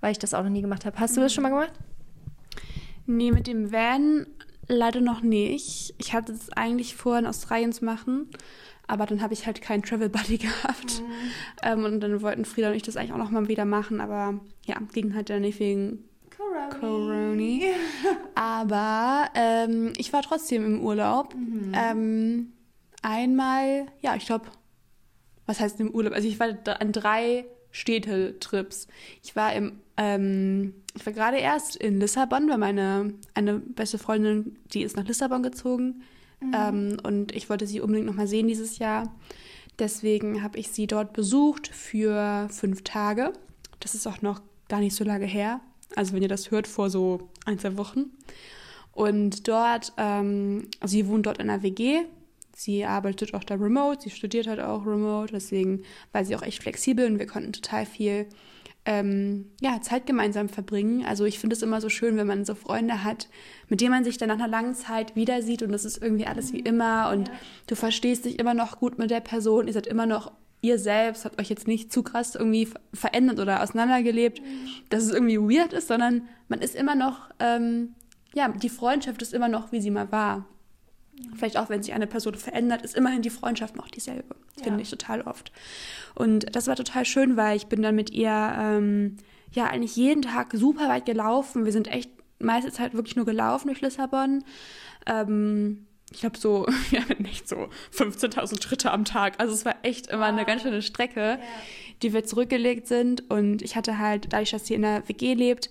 weil ich das auch noch nie gemacht habe. Hast du das schon mal gemacht? Nee, mit dem Van leider noch nicht. Ich hatte es eigentlich vor, in Australien zu machen, aber dann habe ich halt keinen Travel Buddy (laughs) gehabt. Mhm. Ähm, und dann wollten Frieda und ich das eigentlich auch noch mal wieder machen, aber ja, ging halt dann nicht wegen Coroni. (laughs) Aber ähm, ich war trotzdem im Urlaub. Mhm. Ähm, einmal, ja, ich glaube, was heißt im Urlaub? Also ich war an drei Städtetrips. Ich war im, ähm, ich war gerade erst in Lissabon, weil meine eine beste Freundin, die ist nach Lissabon gezogen. Mhm. Ähm, und ich wollte sie unbedingt nochmal sehen dieses Jahr. Deswegen habe ich sie dort besucht für fünf Tage. Das ist auch noch gar nicht so lange her. Also wenn ihr das hört, vor so ein, zwei Wochen. Und dort, ähm, also sie wohnt dort in einer WG. Sie arbeitet auch da remote, sie studiert halt auch remote, deswegen war sie auch echt flexibel und wir konnten total viel ähm, ja, Zeit gemeinsam verbringen. Also ich finde es immer so schön, wenn man so Freunde hat, mit denen man sich dann nach einer langen Zeit wieder sieht und das ist irgendwie alles wie immer und du verstehst dich immer noch gut mit der Person, ihr seid immer noch ihr selbst habt euch jetzt nicht zu krass irgendwie verändert oder auseinandergelebt, dass es irgendwie weird ist, sondern man ist immer noch, ähm, ja, die Freundschaft ist immer noch, wie sie mal war. Vielleicht auch, wenn sich eine Person verändert, ist immerhin die Freundschaft noch dieselbe. Ja. Finde ich total oft. Und das war total schön, weil ich bin dann mit ihr ähm, ja eigentlich jeden Tag super weit gelaufen. Wir sind echt meiste Zeit wirklich nur gelaufen durch Lissabon. Ähm, ich glaube so, (laughs) ja, nicht so 15.000 Schritte am Tag. Also es war echt immer eine ganz schöne Strecke, ja. die wir zurückgelegt sind. Und ich hatte halt, dadurch, dass sie in der WG lebt,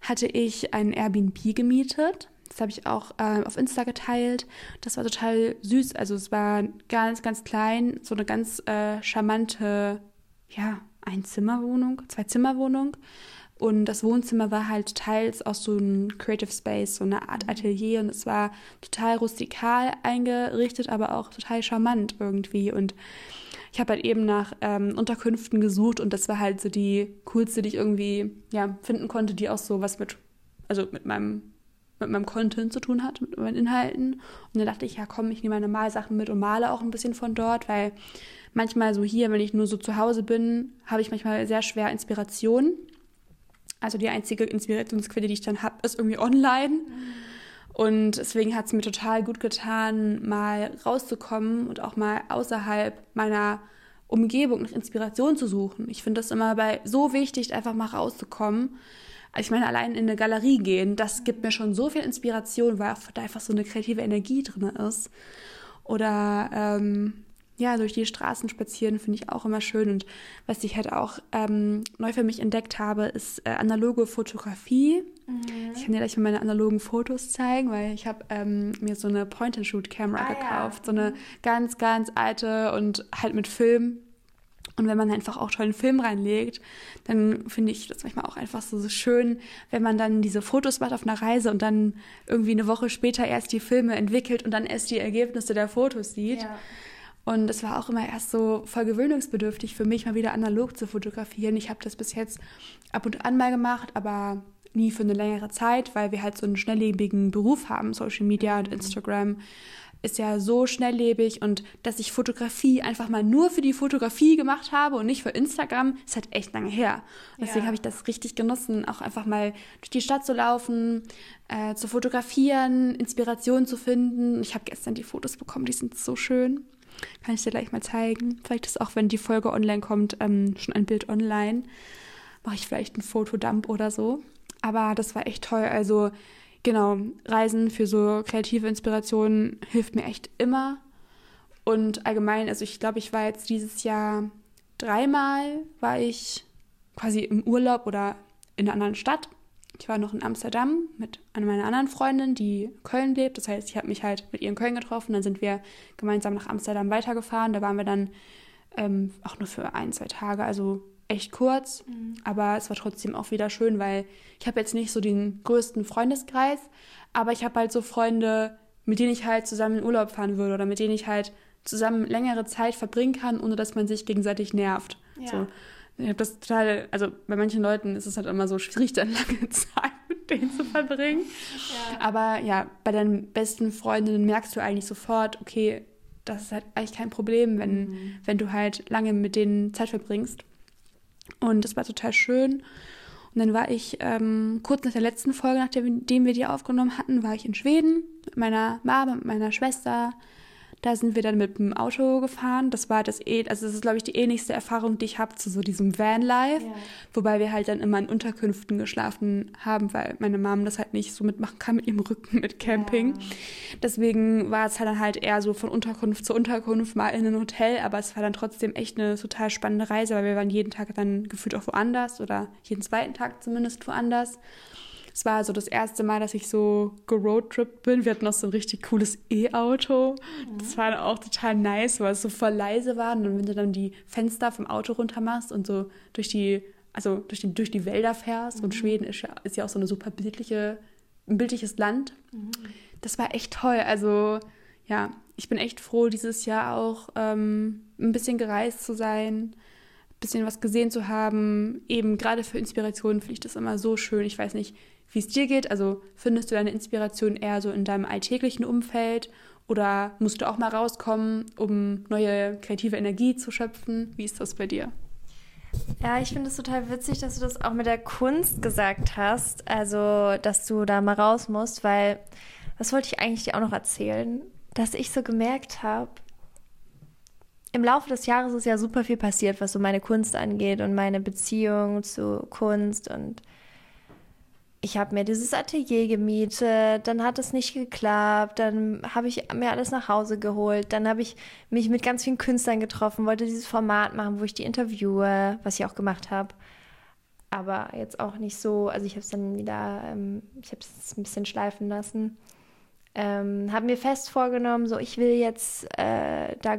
hatte ich ein Airbnb gemietet. Das habe ich auch äh, auf Insta geteilt. Das war total süß. Also es war ganz, ganz klein, so eine ganz äh, charmante, ja, Einzimmerwohnung, Zwei-Zimmerwohnung. Und das Wohnzimmer war halt teils auch so ein Creative Space, so eine Art Atelier. Und es war total rustikal eingerichtet, aber auch total charmant irgendwie. Und ich habe halt eben nach ähm, Unterkünften gesucht und das war halt so die coolste, die ich irgendwie ja, finden konnte, die auch so was mit, also mit meinem mit meinem Content zu tun hat, mit meinen Inhalten. Und dann dachte ich, ja komm, ich nehme meine Malsachen mit und male auch ein bisschen von dort, weil manchmal so hier, wenn ich nur so zu Hause bin, habe ich manchmal sehr schwer Inspiration. Also die einzige Inspirationsquelle, die ich dann habe, ist irgendwie online. Und deswegen hat es mir total gut getan, mal rauszukommen und auch mal außerhalb meiner Umgebung nach Inspiration zu suchen. Ich finde das immer bei so wichtig, einfach mal rauszukommen. Ich meine, allein in eine Galerie gehen, das gibt mir schon so viel Inspiration, weil da einfach so eine kreative Energie drin ist. Oder ähm, ja, durch die Straßen spazieren finde ich auch immer schön. Und was ich halt auch ähm, neu für mich entdeckt habe, ist äh, analoge Fotografie. Mhm. Ich kann dir gleich mal meine analogen Fotos zeigen, weil ich habe ähm, mir so eine Point-and-Shoot-Kamera ah, gekauft. Ja. So eine ganz, ganz alte und halt mit Film. Und wenn man einfach auch tollen Film reinlegt, dann finde ich das manchmal auch einfach so, so schön, wenn man dann diese Fotos macht auf einer Reise und dann irgendwie eine Woche später erst die Filme entwickelt und dann erst die Ergebnisse der Fotos sieht. Ja. Und es war auch immer erst so voll gewöhnungsbedürftig für mich, mal wieder analog zu fotografieren. Ich habe das bis jetzt ab und an mal gemacht, aber nie für eine längere Zeit, weil wir halt so einen schnelllebigen Beruf haben. Social Media und Instagram ist ja so schnelllebig und dass ich Fotografie einfach mal nur für die Fotografie gemacht habe und nicht für Instagram, ist halt echt lange her. Deswegen ja. habe ich das richtig genossen, auch einfach mal durch die Stadt zu laufen, äh, zu fotografieren, Inspiration zu finden. Ich habe gestern die Fotos bekommen, die sind so schön. Kann ich dir gleich mal zeigen. Vielleicht ist auch, wenn die Folge online kommt, ähm, schon ein Bild online. Mache ich vielleicht ein Fotodump oder so. Aber das war echt toll. Also genau, Reisen für so kreative Inspirationen hilft mir echt immer. Und allgemein, also ich glaube, ich war jetzt dieses Jahr dreimal, war ich quasi im Urlaub oder in einer anderen Stadt. Ich war noch in Amsterdam mit einer meiner anderen Freundinnen, die Köln lebt. Das heißt, ich habe mich halt mit ihr in Köln getroffen. Dann sind wir gemeinsam nach Amsterdam weitergefahren. Da waren wir dann ähm, auch nur für ein, zwei Tage, also echt kurz. Mhm. Aber es war trotzdem auch wieder schön, weil ich habe jetzt nicht so den größten Freundeskreis, aber ich habe halt so Freunde, mit denen ich halt zusammen in Urlaub fahren würde oder mit denen ich halt zusammen längere Zeit verbringen kann, ohne dass man sich gegenseitig nervt. Ja. So. Ich habe das total, also bei manchen Leuten ist es halt immer so schwierig, (laughs) dann lange Zeit mit denen zu verbringen. Ja. Aber ja, bei deinen besten Freundinnen merkst du eigentlich sofort, okay, das ist halt eigentlich kein Problem, wenn, mhm. wenn du halt lange mit denen Zeit verbringst. Und das war total schön. Und dann war ich ähm, kurz nach der letzten Folge, nachdem wir die aufgenommen hatten, war ich in Schweden mit meiner Mama, mit meiner Schwester, da sind wir dann mit dem Auto gefahren. Das war das eh, also das ist, glaube ich, die ähnlichste Erfahrung, die ich habe zu so diesem Vanlife. Ja. Wobei wir halt dann immer in Unterkünften geschlafen haben, weil meine Mom das halt nicht so mitmachen kann mit ihrem Rücken mit Camping. Ja. Deswegen war es halt dann halt eher so von Unterkunft zu Unterkunft, mal in ein Hotel, aber es war dann trotzdem echt eine total spannende Reise, weil wir waren jeden Tag dann gefühlt auch woanders oder jeden zweiten Tag zumindest woanders. Es war also das erste Mal, dass ich so geroadtrippt bin. Wir hatten noch so ein richtig cooles E-Auto. Mhm. Das war auch total nice, weil es so voll leise war. Und wenn du dann die Fenster vom Auto runter machst und so durch die, also durch die, durch die Wälder fährst. Mhm. Und Schweden ist ja, ist ja auch so eine super bildliche, ein bildliches Land. Mhm. Das war echt toll. Also ja, ich bin echt froh, dieses Jahr auch ähm, ein bisschen gereist zu sein, ein bisschen was gesehen zu haben. Eben gerade für Inspirationen finde ich das immer so schön. Ich weiß nicht, wie es dir geht. Also findest du deine Inspiration eher so in deinem alltäglichen Umfeld oder musst du auch mal rauskommen, um neue kreative Energie zu schöpfen? Wie ist das bei dir? Ja, ich finde es total witzig, dass du das auch mit der Kunst gesagt hast. Also, dass du da mal raus musst, weil, was wollte ich eigentlich dir auch noch erzählen? Dass ich so gemerkt habe, im Laufe des Jahres ist ja super viel passiert, was so meine Kunst angeht und meine Beziehung zu Kunst und ich habe mir dieses Atelier gemietet, dann hat es nicht geklappt, dann habe ich mir alles nach Hause geholt, dann habe ich mich mit ganz vielen Künstlern getroffen, wollte dieses Format machen, wo ich die interviewe, was ich auch gemacht habe. Aber jetzt auch nicht so, also ich habe es dann wieder, ähm, ich habe es ein bisschen schleifen lassen. Ähm, habe mir fest vorgenommen, so ich will jetzt äh, da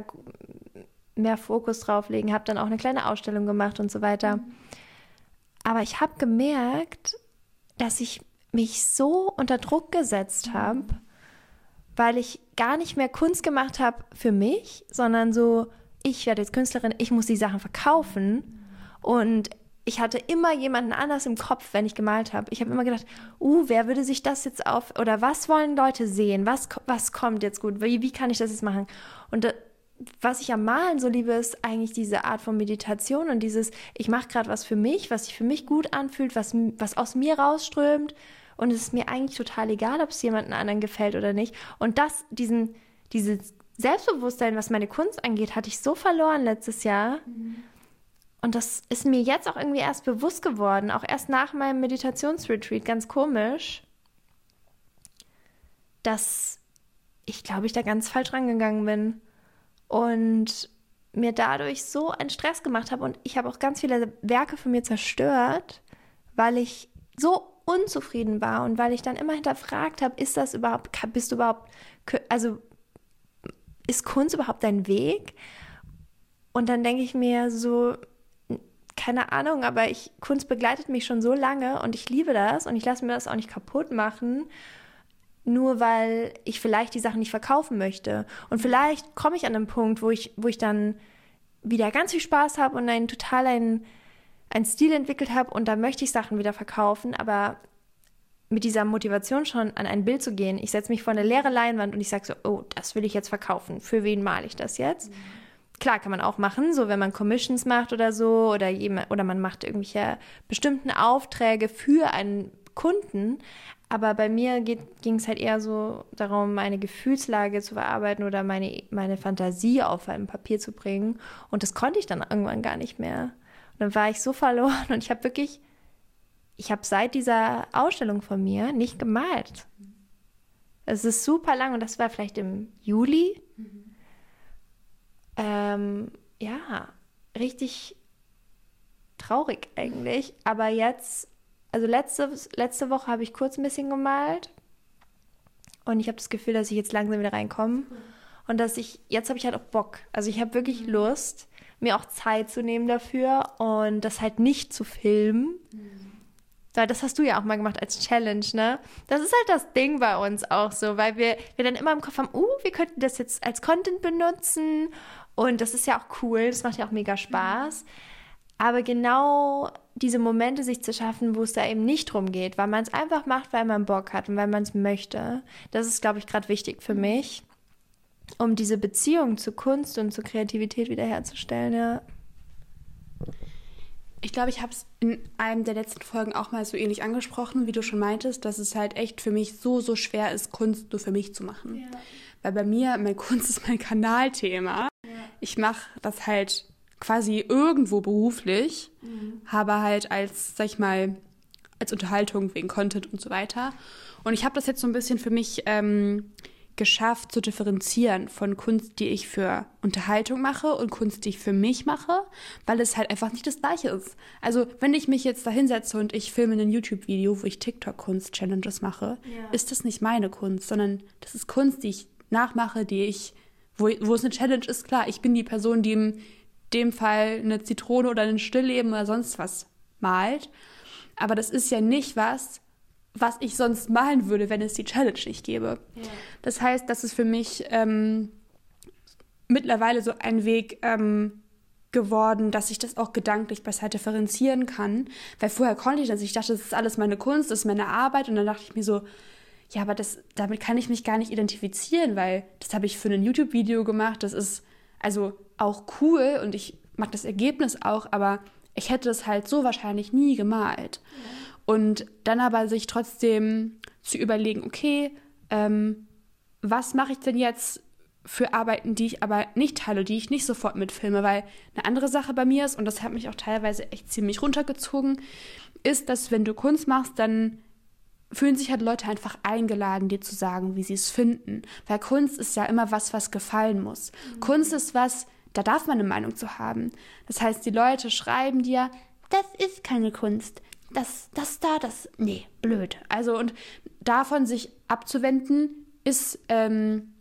mehr Fokus drauf legen, habe dann auch eine kleine Ausstellung gemacht und so weiter. Mhm. Aber ich habe gemerkt, dass ich mich so unter Druck gesetzt habe, weil ich gar nicht mehr Kunst gemacht habe für mich, sondern so, ich werde jetzt Künstlerin, ich muss die Sachen verkaufen. Und ich hatte immer jemanden anders im Kopf, wenn ich gemalt habe. Ich habe immer gedacht, uh, wer würde sich das jetzt auf, oder was wollen Leute sehen? Was, was kommt jetzt gut? Wie, wie kann ich das jetzt machen? Und was ich am Malen so liebe, ist eigentlich diese Art von Meditation und dieses, ich mache gerade was für mich, was sich für mich gut anfühlt, was, was aus mir rausströmt. Und es ist mir eigentlich total egal, ob es jemandem anderen gefällt oder nicht. Und das, diesen, dieses Selbstbewusstsein, was meine Kunst angeht, hatte ich so verloren letztes Jahr. Mhm. Und das ist mir jetzt auch irgendwie erst bewusst geworden, auch erst nach meinem Meditationsretreat, ganz komisch, dass ich glaube, ich da ganz falsch rangegangen bin und mir dadurch so einen Stress gemacht habe und ich habe auch ganz viele Werke von mir zerstört, weil ich so unzufrieden war und weil ich dann immer hinterfragt habe, ist das überhaupt, bist du überhaupt, also ist Kunst überhaupt dein Weg? Und dann denke ich mir so, keine Ahnung, aber ich, Kunst begleitet mich schon so lange und ich liebe das und ich lasse mir das auch nicht kaputt machen nur weil ich vielleicht die Sachen nicht verkaufen möchte. Und vielleicht komme ich an einen Punkt, wo ich, wo ich dann wieder ganz viel Spaß habe und einen total einen, einen Stil entwickelt habe und da möchte ich Sachen wieder verkaufen, aber mit dieser Motivation schon an ein Bild zu gehen. Ich setze mich vor eine leere Leinwand und ich sage so, oh, das will ich jetzt verkaufen. Für wen male ich das jetzt? Mhm. Klar, kann man auch machen, so wenn man Commissions macht oder so oder, jemand, oder man macht irgendwelche bestimmten Aufträge für einen Kunden. Aber bei mir ging es halt eher so darum, meine Gefühlslage zu verarbeiten oder meine, meine Fantasie auf ein Papier zu bringen. Und das konnte ich dann irgendwann gar nicht mehr. Und dann war ich so verloren (laughs) und ich habe wirklich, ich habe seit dieser Ausstellung von mir nicht gemalt. Es ist super lang und das war vielleicht im Juli. Mhm. Ähm, ja, richtig traurig eigentlich. Aber jetzt also letzte, letzte Woche habe ich kurz ein bisschen gemalt und ich habe das Gefühl, dass ich jetzt langsam wieder reinkomme und dass ich, jetzt habe ich halt auch Bock. Also ich habe wirklich mhm. Lust, mir auch Zeit zu nehmen dafür und das halt nicht zu filmen. Mhm. Weil das hast du ja auch mal gemacht als Challenge, ne? Das ist halt das Ding bei uns auch so, weil wir, wir dann immer im Kopf haben, uh, wir könnten das jetzt als Content benutzen und das ist ja auch cool, das macht ja auch mega Spaß. Mhm. Aber genau diese Momente sich zu schaffen, wo es da eben nicht drum geht, weil man es einfach macht, weil man Bock hat und weil man es möchte, das ist, glaube ich, gerade wichtig für mich, um diese Beziehung zu Kunst und zur Kreativität wiederherzustellen, ja. Ich glaube, ich habe es in einem der letzten Folgen auch mal so ähnlich angesprochen, wie du schon meintest, dass es halt echt für mich so, so schwer ist, Kunst nur für mich zu machen. Ja. Weil bei mir, mein Kunst ist mein Kanalthema. Ja. Ich mache das halt quasi irgendwo beruflich, mhm. habe halt als, sag ich mal, als Unterhaltung wegen Content und so weiter. Und ich habe das jetzt so ein bisschen für mich ähm, geschafft zu differenzieren von Kunst, die ich für Unterhaltung mache und Kunst, die ich für mich mache, weil es halt einfach nicht das gleiche ist. Also wenn ich mich jetzt da hinsetze und ich filme ein YouTube-Video, wo ich TikTok-Kunst-Challenges mache, ja. ist das nicht meine Kunst, sondern das ist Kunst, die ich nachmache, die ich, wo, wo es eine Challenge ist, klar, ich bin die Person, die im dem Fall eine Zitrone oder ein Stillleben oder sonst was malt. Aber das ist ja nicht was, was ich sonst malen würde, wenn es die Challenge nicht gäbe. Ja. Das heißt, das ist für mich ähm, mittlerweile so ein Weg ähm, geworden, dass ich das auch gedanklich besser differenzieren kann. Weil vorher konnte ich das. Ich dachte, das ist alles meine Kunst, das ist meine Arbeit. Und dann dachte ich mir so, ja, aber das, damit kann ich mich gar nicht identifizieren, weil das habe ich für ein YouTube-Video gemacht. Das ist also auch cool und ich mag das Ergebnis auch, aber ich hätte es halt so wahrscheinlich nie gemalt. Ja. Und dann aber sich trotzdem zu überlegen, okay, ähm, was mache ich denn jetzt für Arbeiten, die ich aber nicht teile, die ich nicht sofort mitfilme, weil eine andere Sache bei mir ist, und das hat mich auch teilweise echt ziemlich runtergezogen, ist, dass wenn du Kunst machst, dann fühlen sich halt Leute einfach eingeladen, dir zu sagen, wie sie es finden. Weil Kunst ist ja immer was, was gefallen muss. Mhm. Kunst ist was, da darf man eine Meinung zu haben. Das heißt, die Leute schreiben dir, das ist keine Kunst. Das, das da, das, nee, blöd. Also, und davon sich abzuwenden, ist ähm,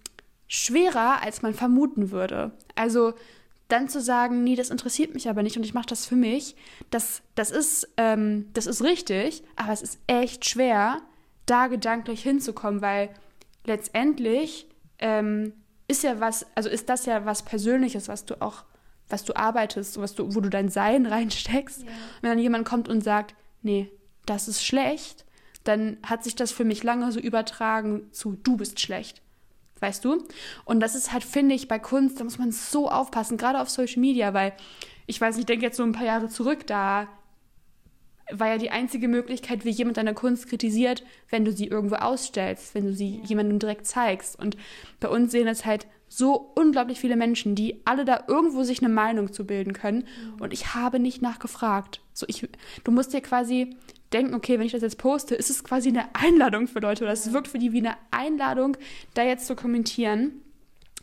schwerer, als man vermuten würde. Also, dann zu sagen, nee, das interessiert mich aber nicht und ich mache das für mich, das, das, ist, ähm, das ist richtig, aber es ist echt schwer, da gedanklich hinzukommen, weil letztendlich ähm, ist ja was, also ist das ja was Persönliches, was du auch, was du arbeitest, was du, wo du dein Sein (laughs) reinsteckst. Ja. Wenn dann jemand kommt und sagt, nee, das ist schlecht, dann hat sich das für mich lange so übertragen zu, du bist schlecht. Weißt du? Und das ist halt, finde ich, bei Kunst, da muss man so aufpassen, gerade auf Social Media, weil ich weiß, ich denke jetzt so ein paar Jahre zurück, da war ja die einzige Möglichkeit, wie jemand deine Kunst kritisiert, wenn du sie irgendwo ausstellst, wenn du sie jemandem direkt zeigst. Und bei uns sehen es halt so unglaublich viele Menschen, die alle da irgendwo sich eine Meinung zu bilden können. Mhm. Und ich habe nicht nachgefragt. So, ich, du musst dir quasi denken, okay, wenn ich das jetzt poste, ist es quasi eine Einladung für Leute oder es wirkt für die wie eine Einladung, da jetzt zu kommentieren.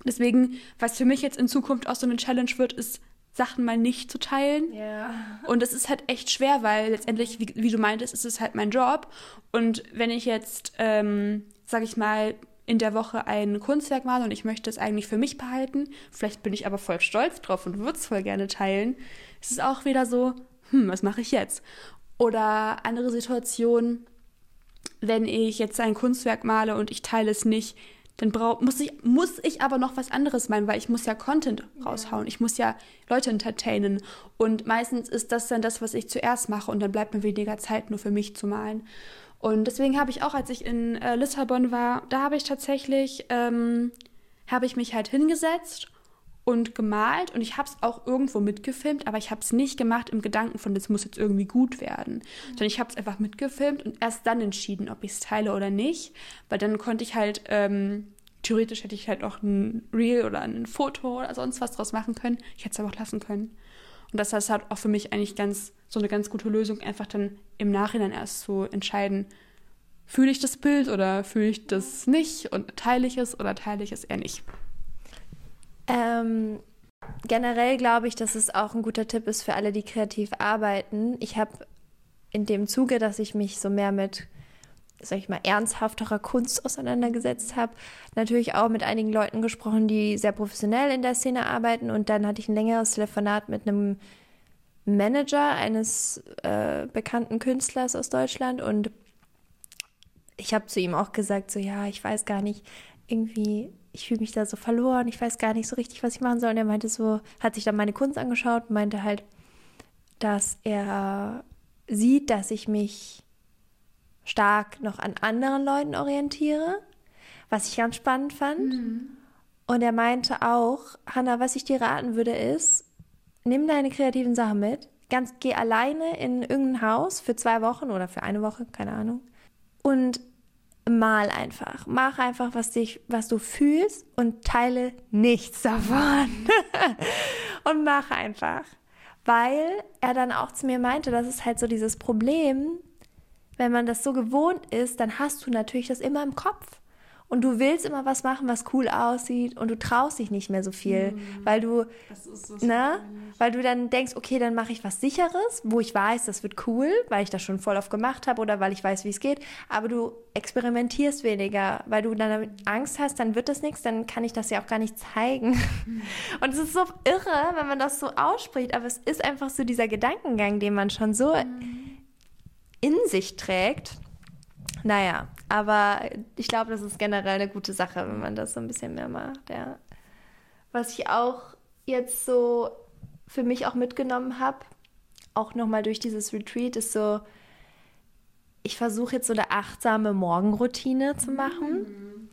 Deswegen, was für mich jetzt in Zukunft auch so eine Challenge wird, ist Sachen mal nicht zu teilen. Ja. Und es ist halt echt schwer, weil letztendlich, wie, wie, du meintest, ist es halt mein Job. Und wenn ich jetzt, ähm, sag ich mal, in der Woche ein Kunstwerk male und ich möchte es eigentlich für mich behalten, vielleicht bin ich aber voll stolz drauf und würde es voll gerne teilen, ist es auch wieder so, hm, was mache ich jetzt? Oder andere Situation, wenn ich jetzt ein Kunstwerk male und ich teile es nicht, dann brauch, muss, ich, muss ich aber noch was anderes meinen, weil ich muss ja Content raushauen. Ich muss ja Leute entertainen. Und meistens ist das dann das, was ich zuerst mache und dann bleibt mir weniger Zeit nur für mich zu malen. Und deswegen habe ich auch, als ich in äh, Lissabon war, da habe ich tatsächlich, ähm, habe ich mich halt hingesetzt und gemalt und ich habe es auch irgendwo mitgefilmt, aber ich habe es nicht gemacht im Gedanken von, das muss jetzt irgendwie gut werden, sondern ich habe es einfach mitgefilmt und erst dann entschieden, ob ich es teile oder nicht, weil dann konnte ich halt, ähm, theoretisch hätte ich halt auch ein Reel oder ein Foto oder sonst was draus machen können, ich hätte es aber auch lassen können. Und das ist halt auch für mich eigentlich ganz, so eine ganz gute Lösung, einfach dann im Nachhinein erst zu entscheiden, fühle ich das Bild oder fühle ich das nicht und teile ich es oder teile ich es eher nicht. Ähm, generell glaube ich, dass es auch ein guter Tipp ist für alle, die kreativ arbeiten. Ich habe in dem Zuge, dass ich mich so mehr mit, sag ich mal, ernsthafterer Kunst auseinandergesetzt habe, natürlich auch mit einigen Leuten gesprochen, die sehr professionell in der Szene arbeiten. Und dann hatte ich ein längeres Telefonat mit einem Manager eines äh, bekannten Künstlers aus Deutschland und ich habe zu ihm auch gesagt, so ja, ich weiß gar nicht, irgendwie ich fühle mich da so verloren, ich weiß gar nicht so richtig, was ich machen soll. Und er meinte so, hat sich dann meine Kunst angeschaut und meinte halt, dass er sieht, dass ich mich stark noch an anderen Leuten orientiere, was ich ganz spannend fand. Mhm. Und er meinte auch, Hanna, was ich dir raten würde, ist, nimm deine kreativen Sachen mit, ganz, geh alleine in irgendein Haus für zwei Wochen oder für eine Woche, keine Ahnung, und mal einfach. Mach einfach, was dich, was du fühlst und teile nichts davon. (laughs) und mach einfach. Weil er dann auch zu mir meinte, das ist halt so dieses Problem, wenn man das so gewohnt ist, dann hast du natürlich das immer im Kopf und du willst immer was machen, was cool aussieht und du traust dich nicht mehr so viel, mhm. weil du, ne, weil du dann denkst, okay, dann mache ich was sicheres, wo ich weiß, das wird cool, weil ich das schon voll oft gemacht habe oder weil ich weiß, wie es geht, aber du experimentierst weniger, weil du dann Angst hast, dann wird das nichts, dann kann ich das ja auch gar nicht zeigen. Mhm. Und es ist so irre, wenn man das so ausspricht, aber es ist einfach so dieser Gedankengang, den man schon so mhm. in sich trägt. Naja, aber ich glaube, das ist generell eine gute Sache, wenn man das so ein bisschen mehr macht, ja. Was ich auch jetzt so für mich auch mitgenommen habe, auch nochmal durch dieses Retreat, ist so, ich versuche jetzt so eine achtsame Morgenroutine zu machen.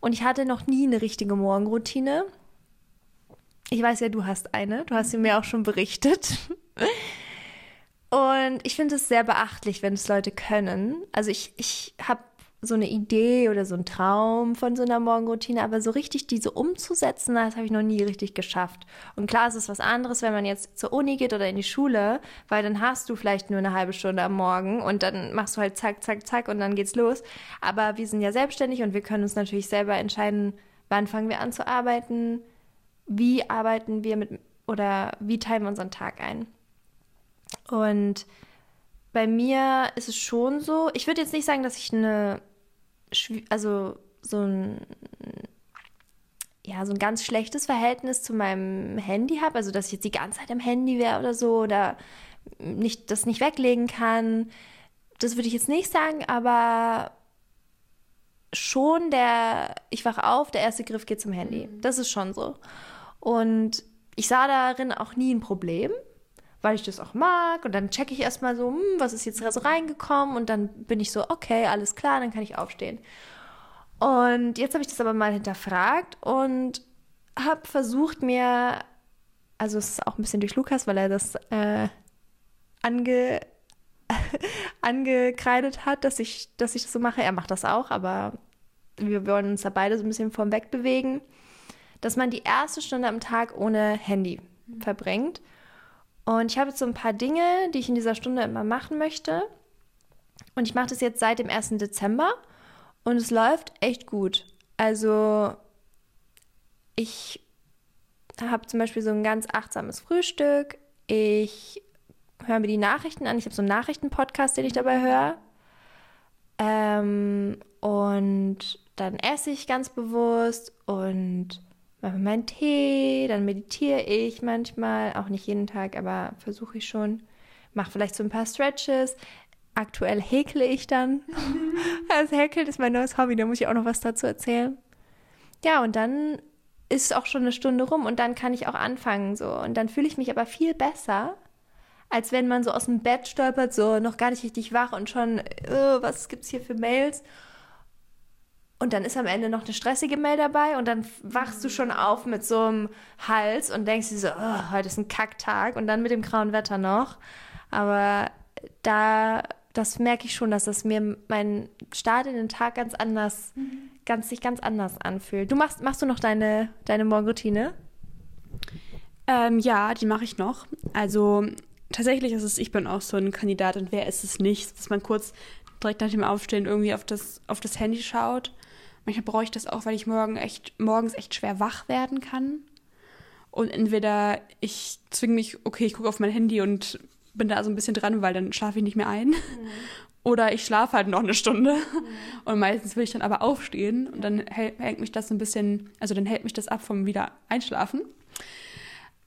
Und ich hatte noch nie eine richtige Morgenroutine. Ich weiß ja, du hast eine. Du hast sie mir auch schon berichtet. Und ich finde es sehr beachtlich, wenn es Leute können. Also ich, ich habe so eine Idee oder so einen Traum von so einer Morgenroutine, aber so richtig diese umzusetzen, das habe ich noch nie richtig geschafft. Und klar, es ist was anderes, wenn man jetzt zur Uni geht oder in die Schule, weil dann hast du vielleicht nur eine halbe Stunde am Morgen und dann machst du halt zack, zack, zack und dann geht's los. Aber wir sind ja selbstständig und wir können uns natürlich selber entscheiden, wann fangen wir an zu arbeiten, wie arbeiten wir mit oder wie teilen wir unseren Tag ein. Und bei mir ist es schon so, ich würde jetzt nicht sagen, dass ich eine, also so ein, ja, so ein ganz schlechtes Verhältnis zu meinem Handy habe, also dass ich jetzt die ganze Zeit am Handy wäre oder so oder nicht, das nicht weglegen kann. Das würde ich jetzt nicht sagen, aber schon der, ich wache auf, der erste Griff geht zum Handy. Mhm. Das ist schon so. Und ich sah darin auch nie ein Problem weil ich das auch mag. Und dann checke ich erstmal so, hm, was ist jetzt so reingekommen? Und dann bin ich so, okay, alles klar, dann kann ich aufstehen. Und jetzt habe ich das aber mal hinterfragt und habe versucht mir, also es ist auch ein bisschen durch Lukas, weil er das äh, ange, (laughs) angekreidet hat, dass ich, dass ich das so mache. Er macht das auch, aber wir wollen uns da beide so ein bisschen vorm Weg bewegen, dass man die erste Stunde am Tag ohne Handy verbringt und ich habe jetzt so ein paar Dinge, die ich in dieser Stunde immer machen möchte. Und ich mache das jetzt seit dem 1. Dezember und es läuft echt gut. Also ich habe zum Beispiel so ein ganz achtsames Frühstück. Ich höre mir die Nachrichten an. Ich habe so einen Nachrichtenpodcast, den ich dabei höre. Ähm, und dann esse ich ganz bewusst und mache meinen Tee, dann meditiere ich manchmal, auch nicht jeden Tag, aber versuche ich schon. Mache vielleicht so ein paar Stretches. Aktuell häkle ich dann. (laughs) also häkeln ist mein neues Hobby, da muss ich auch noch was dazu erzählen. Ja, und dann ist auch schon eine Stunde rum und dann kann ich auch anfangen so. Und dann fühle ich mich aber viel besser, als wenn man so aus dem Bett stolpert, so noch gar nicht richtig wach und schon, oh, was gibt's hier für Mails? Und dann ist am Ende noch eine stressige Mail dabei und dann wachst du schon auf mit so einem Hals und denkst dir so, oh, heute ist ein Kacktag und dann mit dem grauen Wetter noch. Aber da, das merke ich schon, dass das mir mein Start in den Tag ganz anders, mhm. ganz, sich ganz anders anfühlt. Du machst, machst du noch deine, deine Morgenroutine? Ähm, ja, die mache ich noch. Also tatsächlich ist es, ich bin auch so ein Kandidat und wer ist es nicht, dass man kurz direkt nach dem Aufstehen irgendwie auf das, auf das Handy schaut. Manchmal brauche ich das auch, weil ich morgen echt, morgens echt schwer wach werden kann. Und entweder ich zwinge mich, okay, ich gucke auf mein Handy und bin da so ein bisschen dran, weil dann schlafe ich nicht mehr ein. Mhm. Oder ich schlafe halt noch eine Stunde. Mhm. Und meistens will ich dann aber aufstehen und dann hält mich das so ein bisschen, also dann hält mich das ab vom wieder einschlafen.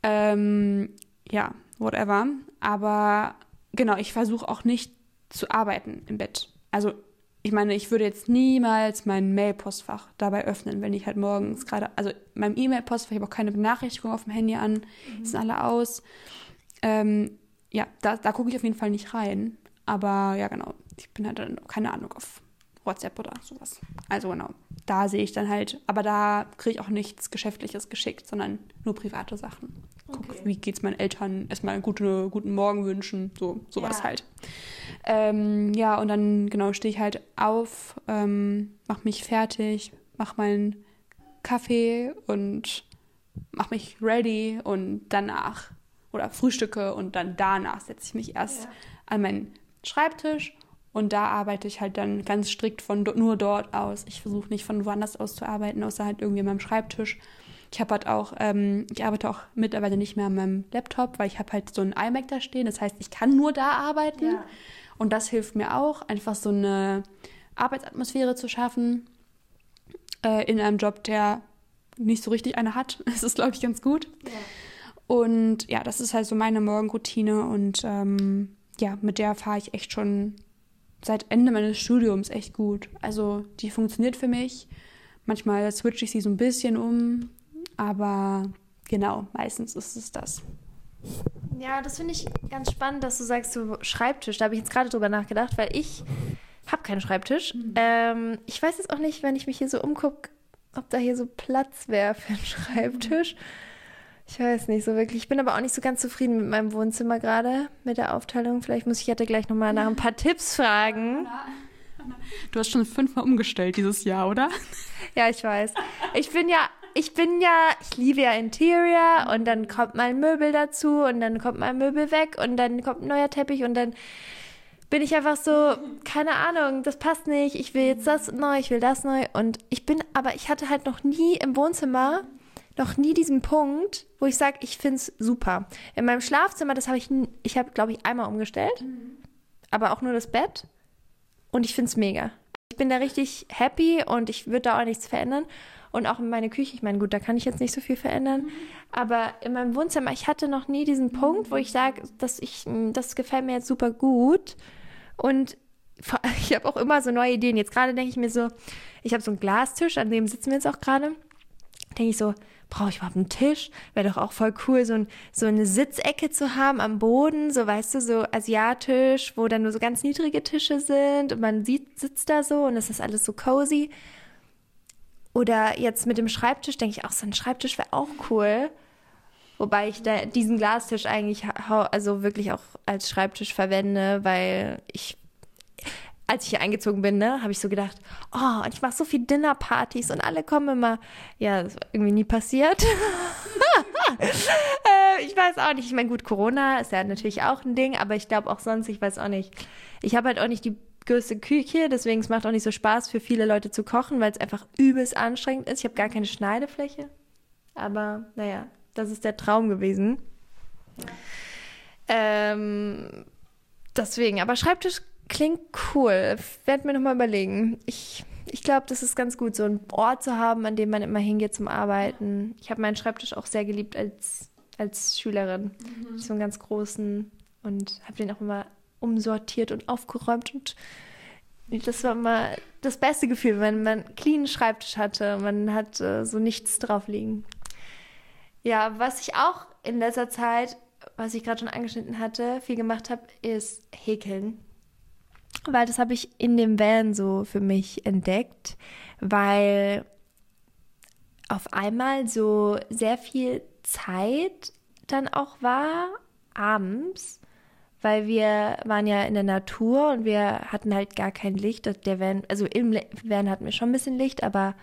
Ähm, ja, whatever. Aber genau, ich versuche auch nicht zu arbeiten im Bett. Also ich meine, ich würde jetzt niemals mein Mail-Postfach dabei öffnen, wenn ich halt morgens gerade, also meinem E-Mail-Postfach, ich habe auch keine Benachrichtigung auf dem Handy an, mhm. sind alle aus. Ähm, ja, da, da gucke ich auf jeden Fall nicht rein. Aber ja, genau, ich bin halt dann, keine Ahnung, auf WhatsApp oder sowas. Also genau, da sehe ich dann halt, aber da kriege ich auch nichts Geschäftliches geschickt, sondern nur private Sachen. Guck, okay. wie geht's meinen Eltern, erstmal einen guten, guten Morgen wünschen, so sowas ja. halt. Ähm, ja, und dann genau stehe ich halt auf, ähm, mache mich fertig, mache meinen Kaffee und mache mich ready und danach oder frühstücke und dann danach setze ich mich erst ja. an meinen Schreibtisch und da arbeite ich halt dann ganz strikt von nur dort aus. Ich versuche nicht von woanders aus zu arbeiten, außer halt irgendwie an meinem Schreibtisch. Ich habe halt auch, ähm, ich arbeite auch mittlerweile nicht mehr an meinem Laptop, weil ich habe halt so ein iMac da stehen. Das heißt, ich kann nur da arbeiten. Ja. Und das hilft mir auch, einfach so eine Arbeitsatmosphäre zu schaffen äh, in einem Job, der nicht so richtig eine hat. (laughs) Das ist, glaube ich, ganz gut. Ja. Und ja, das ist halt so meine Morgenroutine und ähm, ja, mit der fahre ich echt schon seit Ende meines Studiums echt gut. Also die funktioniert für mich. Manchmal switche ich sie so ein bisschen um, aber genau, meistens ist es das. Ja, das finde ich ganz spannend, dass du sagst, so Schreibtisch. Da habe ich jetzt gerade drüber nachgedacht, weil ich habe keinen Schreibtisch. Mhm. Ähm, ich weiß jetzt auch nicht, wenn ich mich hier so umgucke, ob da hier so Platz wäre für einen Schreibtisch. Mhm. Ich weiß nicht so wirklich. Ich bin aber auch nicht so ganz zufrieden mit meinem Wohnzimmer gerade, mit der Aufteilung. Vielleicht muss ich ja gleich nochmal nach ein paar Tipps fragen. Du hast schon fünfmal umgestellt dieses Jahr, oder? Ja, ich weiß. Ich bin ja, ich bin ja, ich liebe ja Interior und dann kommt mal ein Möbel dazu und dann kommt mal ein Möbel weg und dann kommt ein neuer Teppich und dann bin ich einfach so, keine Ahnung, das passt nicht, ich will jetzt das neu, ich will das neu und ich bin, aber ich hatte halt noch nie im Wohnzimmer noch nie diesen Punkt, wo ich sage, ich finde es super. In meinem Schlafzimmer, das habe ich, ich habe, glaube ich, einmal umgestellt, mhm. aber auch nur das Bett. Und ich finde es mega. Ich bin da richtig happy und ich würde da auch nichts verändern. Und auch in meiner Küche, ich meine, gut, da kann ich jetzt nicht so viel verändern. Mhm. Aber in meinem Wohnzimmer, ich hatte noch nie diesen Punkt, wo ich sage, dass ich, das gefällt mir jetzt super gut. Und (laughs) ich habe auch immer so neue Ideen. Jetzt gerade denke ich mir so, ich habe so einen Glastisch, an dem sitzen wir jetzt auch gerade. Denke ich so, brauche ich überhaupt einen Tisch? Wäre doch auch voll cool, so, ein, so eine Sitzecke zu haben am Boden, so weißt du, so asiatisch, wo dann nur so ganz niedrige Tische sind und man sieht, sitzt da so und es ist alles so cozy. Oder jetzt mit dem Schreibtisch denke ich auch, so ein Schreibtisch wäre auch cool. Wobei ich diesen Glastisch eigentlich also wirklich auch als Schreibtisch verwende, weil ich als ich hier eingezogen bin, ne, habe ich so gedacht, oh, und ich mache so viel Dinnerpartys und alle kommen immer. Ja, das war irgendwie nie passiert. (laughs) äh, ich weiß auch nicht. Ich meine, gut, Corona ist ja natürlich auch ein Ding, aber ich glaube auch sonst, ich weiß auch nicht. Ich habe halt auch nicht die größte Küche, deswegen es macht auch nicht so Spaß für viele Leute zu kochen, weil es einfach übelst anstrengend ist. Ich habe gar keine Schneidefläche. Aber naja, das ist der Traum gewesen. Ähm, deswegen, aber Schreibtisch Klingt cool. Werd mir nochmal überlegen. Ich, ich glaube, das ist ganz gut, so einen Ort zu haben, an dem man immer hingeht zum Arbeiten. Ich habe meinen Schreibtisch auch sehr geliebt als, als Schülerin. Mhm. So einen ganz großen und habe den auch immer umsortiert und aufgeräumt und das war immer das beste Gefühl, wenn man einen cleanen Schreibtisch hatte. Man hat äh, so nichts drauf liegen. Ja, was ich auch in letzter Zeit, was ich gerade schon angeschnitten hatte, viel gemacht habe, ist Häkeln. weil das habe ich in dem Van so für mich entdeckt, weil auf einmal so sehr viel Zeit dann auch war abends, weil wir waren ja in der Natur und wir hatten halt gar kein Licht. Der Van, also im Van hatten wir schon ein bisschen Licht, aber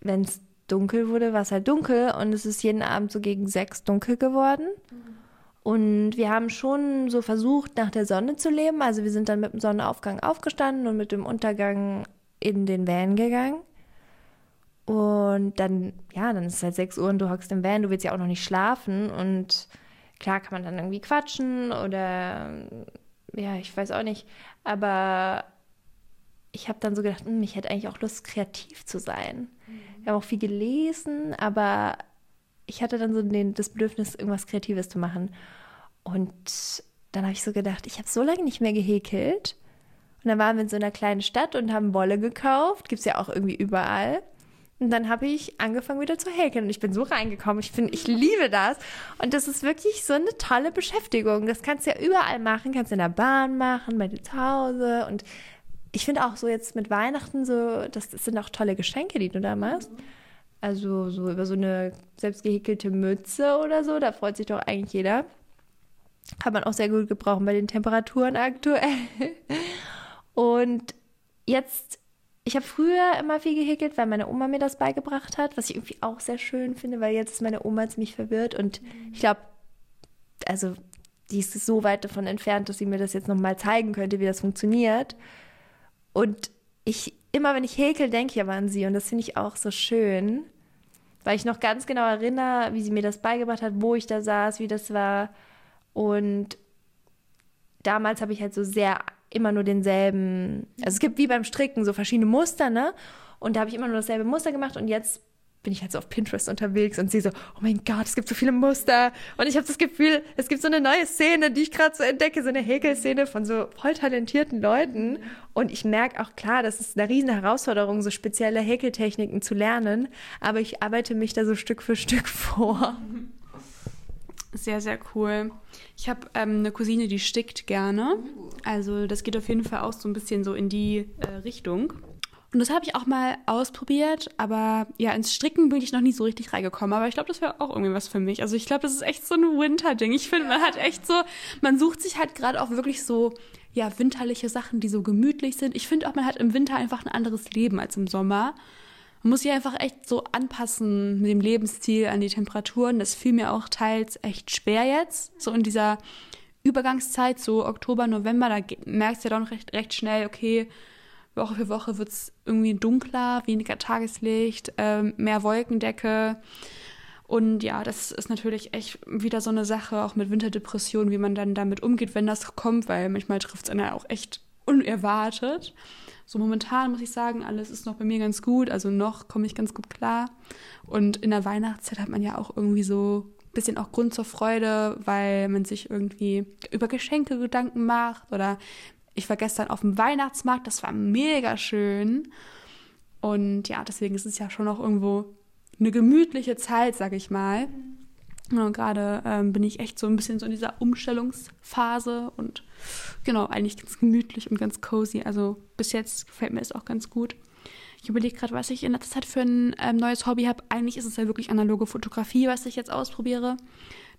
wenn es dunkel wurde, war es halt dunkel und es ist jeden Abend so gegen sechs dunkel geworden. Und wir haben schon so versucht, nach der Sonne zu leben. Also wir sind dann mit dem Sonnenaufgang aufgestanden und mit dem Untergang in den Van gegangen. Und dann, ja, dann ist es halt 6 Uhr und du hockst im Van, du willst ja auch noch nicht schlafen. Und klar kann man dann irgendwie quatschen oder, ja, ich weiß auch nicht. Aber ich habe dann so gedacht, hm, ich hätte eigentlich auch Lust, kreativ zu sein. Mhm. Ich habe auch viel gelesen, aber ich hatte dann so den, das Bedürfnis, irgendwas Kreatives zu machen. Und dann habe ich so gedacht, ich habe so lange nicht mehr gehäkelt. Und dann waren wir in so einer kleinen Stadt und haben Wolle gekauft. Gibt es ja auch irgendwie überall. Und dann habe ich angefangen wieder zu häkeln und ich bin so reingekommen. Ich finde, ich liebe das. Und das ist wirklich so eine tolle Beschäftigung. Das kannst du ja überall machen. Kannst du in der Bahn machen, bei dir zu Hause. Und ich finde auch so jetzt mit Weihnachten so, das, das sind auch tolle Geschenke, die du da machst. Also so über so eine selbst gehäkelte Mütze oder so, da freut sich doch eigentlich jeder. Kann man auch sehr gut gebrauchen bei den Temperaturen aktuell. (laughs) Und jetzt ich habe früher immer viel gehäkelt, weil meine Oma mir das beigebracht hat, was ich irgendwie auch sehr schön finde, weil jetzt ist meine Oma ziemlich verwirrt und ich glaube, also die ist so weit davon entfernt, dass sie mir das jetzt nochmal zeigen könnte, wie das funktioniert. Und ich, immer wenn ich häkel, denke ich aber an sie und das finde ich auch so schön, weil ich noch ganz genau erinnere, wie sie mir das beigebracht hat, wo ich da saß, wie das war. Und damals habe ich halt so sehr immer nur denselben, also es gibt wie beim Stricken so verschiedene Muster, ne? Und da habe ich immer nur dasselbe Muster gemacht und jetzt bin ich halt so auf Pinterest unterwegs und sehe so, oh mein Gott, es gibt so viele Muster. Und ich habe das Gefühl, es gibt so eine neue Szene, die ich gerade so entdecke, so eine Häkelszene von so voll talentierten Leuten. Und ich merke auch klar, das ist eine riesen Herausforderung, so spezielle Häkeltechniken zu lernen. Aber ich arbeite mich da so Stück für Stück (laughs) vor. Sehr, sehr cool. Ich habe ähm, eine Cousine, die stickt gerne. Also das geht auf jeden Fall auch so ein bisschen so in die äh, Richtung. Und das habe ich auch mal ausprobiert, aber ja, ins Stricken bin ich noch nie so richtig reingekommen. Aber ich glaube, das wäre auch irgendwie was für mich. Also ich glaube, das ist echt so ein Winter-Ding. Ich finde, man hat echt so, man sucht sich halt gerade auch wirklich so, ja, winterliche Sachen, die so gemütlich sind. Ich finde auch, man hat im Winter einfach ein anderes Leben als im Sommer. Man muss sich einfach echt so anpassen mit dem Lebensstil an die Temperaturen. Das fiel mir auch teils echt schwer jetzt. So in dieser Übergangszeit, so Oktober, November, da merkst du ja dann recht, recht schnell, okay, Woche für Woche wird es irgendwie dunkler, weniger Tageslicht, ähm, mehr Wolkendecke. Und ja, das ist natürlich echt wieder so eine Sache, auch mit Winterdepressionen, wie man dann damit umgeht, wenn das kommt, weil manchmal trifft es einen auch echt unerwartet. So momentan muss ich sagen, alles ist noch bei mir ganz gut. Also noch komme ich ganz gut klar. Und in der Weihnachtszeit hat man ja auch irgendwie so ein bisschen auch Grund zur Freude, weil man sich irgendwie über Geschenke Gedanken macht. Oder ich war gestern auf dem Weihnachtsmarkt, das war mega schön. Und ja, deswegen ist es ja schon auch irgendwo eine gemütliche Zeit, sag ich mal. Und gerade ähm, bin ich echt so ein bisschen so in dieser Umstellungsphase und genau, eigentlich ganz gemütlich und ganz cozy. Also bis jetzt gefällt mir es auch ganz gut. Ich überlege gerade, was ich in letzter Zeit für ein ähm, neues Hobby habe. Eigentlich ist es ja wirklich analoge Fotografie, was ich jetzt ausprobiere.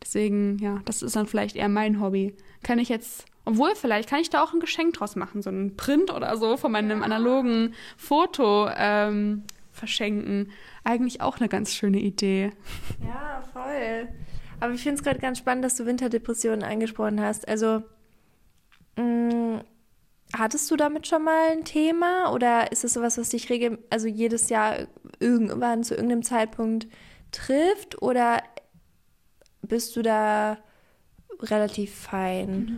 Deswegen, ja, das ist dann vielleicht eher mein Hobby. Kann ich jetzt, obwohl vielleicht kann ich da auch ein Geschenk draus machen, so ein Print oder so von meinem analogen Foto ähm, verschenken. Eigentlich auch eine ganz schöne Idee. Ja, voll. Aber ich finde es gerade ganz spannend, dass du Winterdepressionen angesprochen hast. Also, mh, mm, hattest du damit schon mal ein Thema oder ist es sowas, was dich regel also jedes Jahr irgendwann zu irgendeinem Zeitpunkt trifft oder bist du da relativ fein?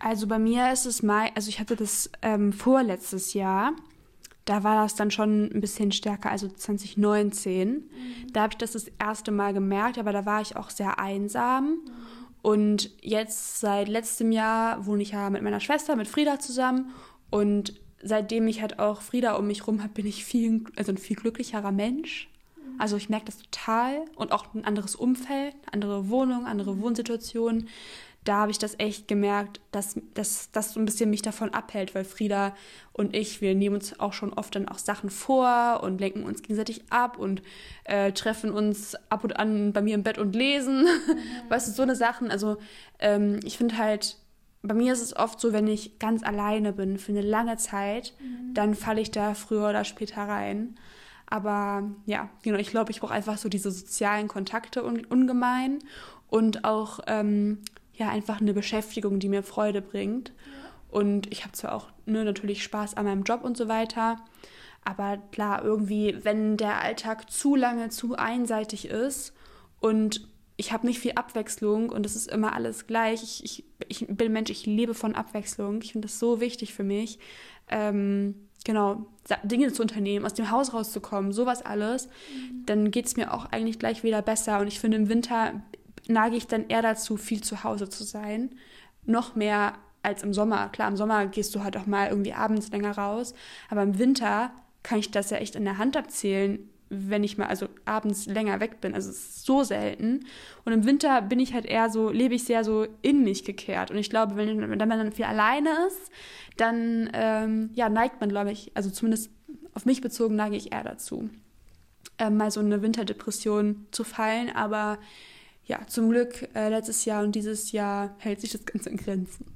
Also bei mir ist es mal, also ich hatte das ähm, vorletztes Jahr da war das dann schon ein bisschen stärker, also 2019. Mhm. Da habe ich das das erste Mal gemerkt, aber da war ich auch sehr einsam. Mhm. Und jetzt seit letztem Jahr wohne ich ja mit meiner Schwester, mit Frieda zusammen. Und seitdem ich halt auch Frieda um mich rum habe, bin ich viel, also ein viel glücklicherer Mensch. Also ich merke das total und auch ein anderes Umfeld, andere Wohnung, andere Wohnsituation. Da habe ich das echt gemerkt, dass, dass das so ein bisschen mich davon abhält, weil Frieda und ich, wir nehmen uns auch schon oft dann auch Sachen vor und lenken uns gegenseitig ab und äh, treffen uns ab und an bei mir im Bett und lesen. Mhm. (laughs) Weißt du, so eine Sachen. Also ähm, ich finde halt, bei mir ist es oft so, wenn ich ganz alleine bin für eine lange Zeit, mhm. dann falle ich da früher oder später rein. Aber ja, genau, ich glaube, ich brauche einfach so diese sozialen Kontakte un ungemein und auch ähm, ja einfach eine Beschäftigung, die mir Freude bringt. Und ich habe zwar auch ne, natürlich Spaß an meinem Job und so weiter, aber klar, irgendwie, wenn der Alltag zu lange zu einseitig ist und ich habe nicht viel Abwechslung und es ist immer alles gleich. Ich, ich, ich bin Mensch, ich lebe von Abwechslung. Ich finde das so wichtig für mich. Ähm, genau, Dinge zu unternehmen, aus dem Haus rauszukommen, sowas alles. Mhm. Dann geht es mir auch eigentlich gleich wieder besser. Und ich finde, im Winter nage ich dann eher dazu, viel zu Hause zu sein. Noch mehr als im Sommer. Klar, im Sommer gehst du halt auch mal irgendwie abends länger raus. Aber im Winter kann ich das ja echt in der Hand abzählen, wenn ich mal also abends länger weg bin. Also es ist so selten. Und im Winter bin ich halt eher so, lebe ich sehr so in mich gekehrt. Und ich glaube, wenn, wenn man dann viel alleine ist, dann ähm, ja, neigt man, glaube ich, also zumindest auf mich bezogen neige ich eher dazu, äh, mal so eine Winterdepression zu fallen. Aber ja, zum Glück äh, letztes Jahr und dieses Jahr hält sich das Ganze in Grenzen.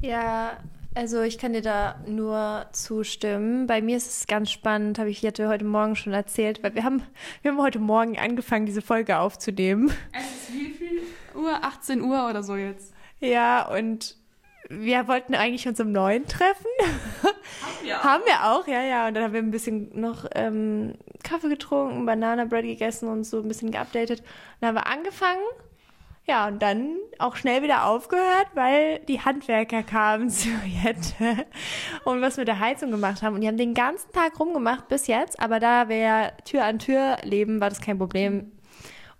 Ja, also ich kann dir da nur zustimmen. Bei mir ist es ganz spannend, habe ich dir heute Morgen schon erzählt, weil wir haben, wir haben heute Morgen angefangen, diese Folge aufzunehmen. Es ist wie viel Uhr? 18 Uhr oder so jetzt. Ja, und wir wollten eigentlich uns um neun treffen. Haben wir auch. haben wir auch, ja, ja. Und dann haben wir ein bisschen noch ähm, Kaffee getrunken, Banana Bread gegessen und so ein bisschen geupdatet. Und dann haben wir angefangen ja, und dann auch schnell wieder aufgehört, weil die Handwerker kamen (laughs) zu Jette und was mit der Heizung gemacht haben. Und die haben den ganzen Tag rumgemacht bis jetzt, aber da wir Tür an Tür leben, war das kein Problem.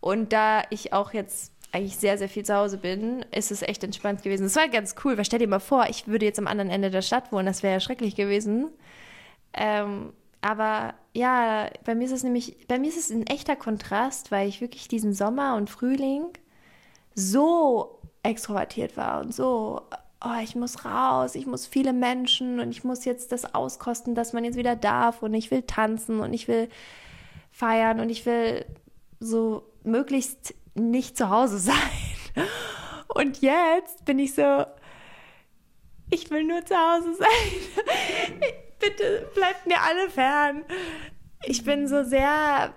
Und da ich auch jetzt eigentlich sehr, sehr viel zu Hause bin, ist es echt entspannt gewesen. Es war ganz cool, weil stell dir mal vor, ich würde jetzt am anderen Ende der Stadt wohnen, das wäre ja schrecklich gewesen. Ähm, aber ja, bei mir ist es nämlich, bei mir ist es ein echter Kontrast, weil ich wirklich diesen Sommer und Frühling so extrovertiert war und so, oh, ich muss raus, ich muss viele Menschen und ich muss jetzt das auskosten, dass man jetzt wieder darf und ich will tanzen und ich will feiern und ich will so möglichst nicht zu Hause sein. (laughs) Und jetzt bin ich so, ich will nur zu Hause sein. (laughs) Bitte bleibt mir alle fern. Ich bin so sehr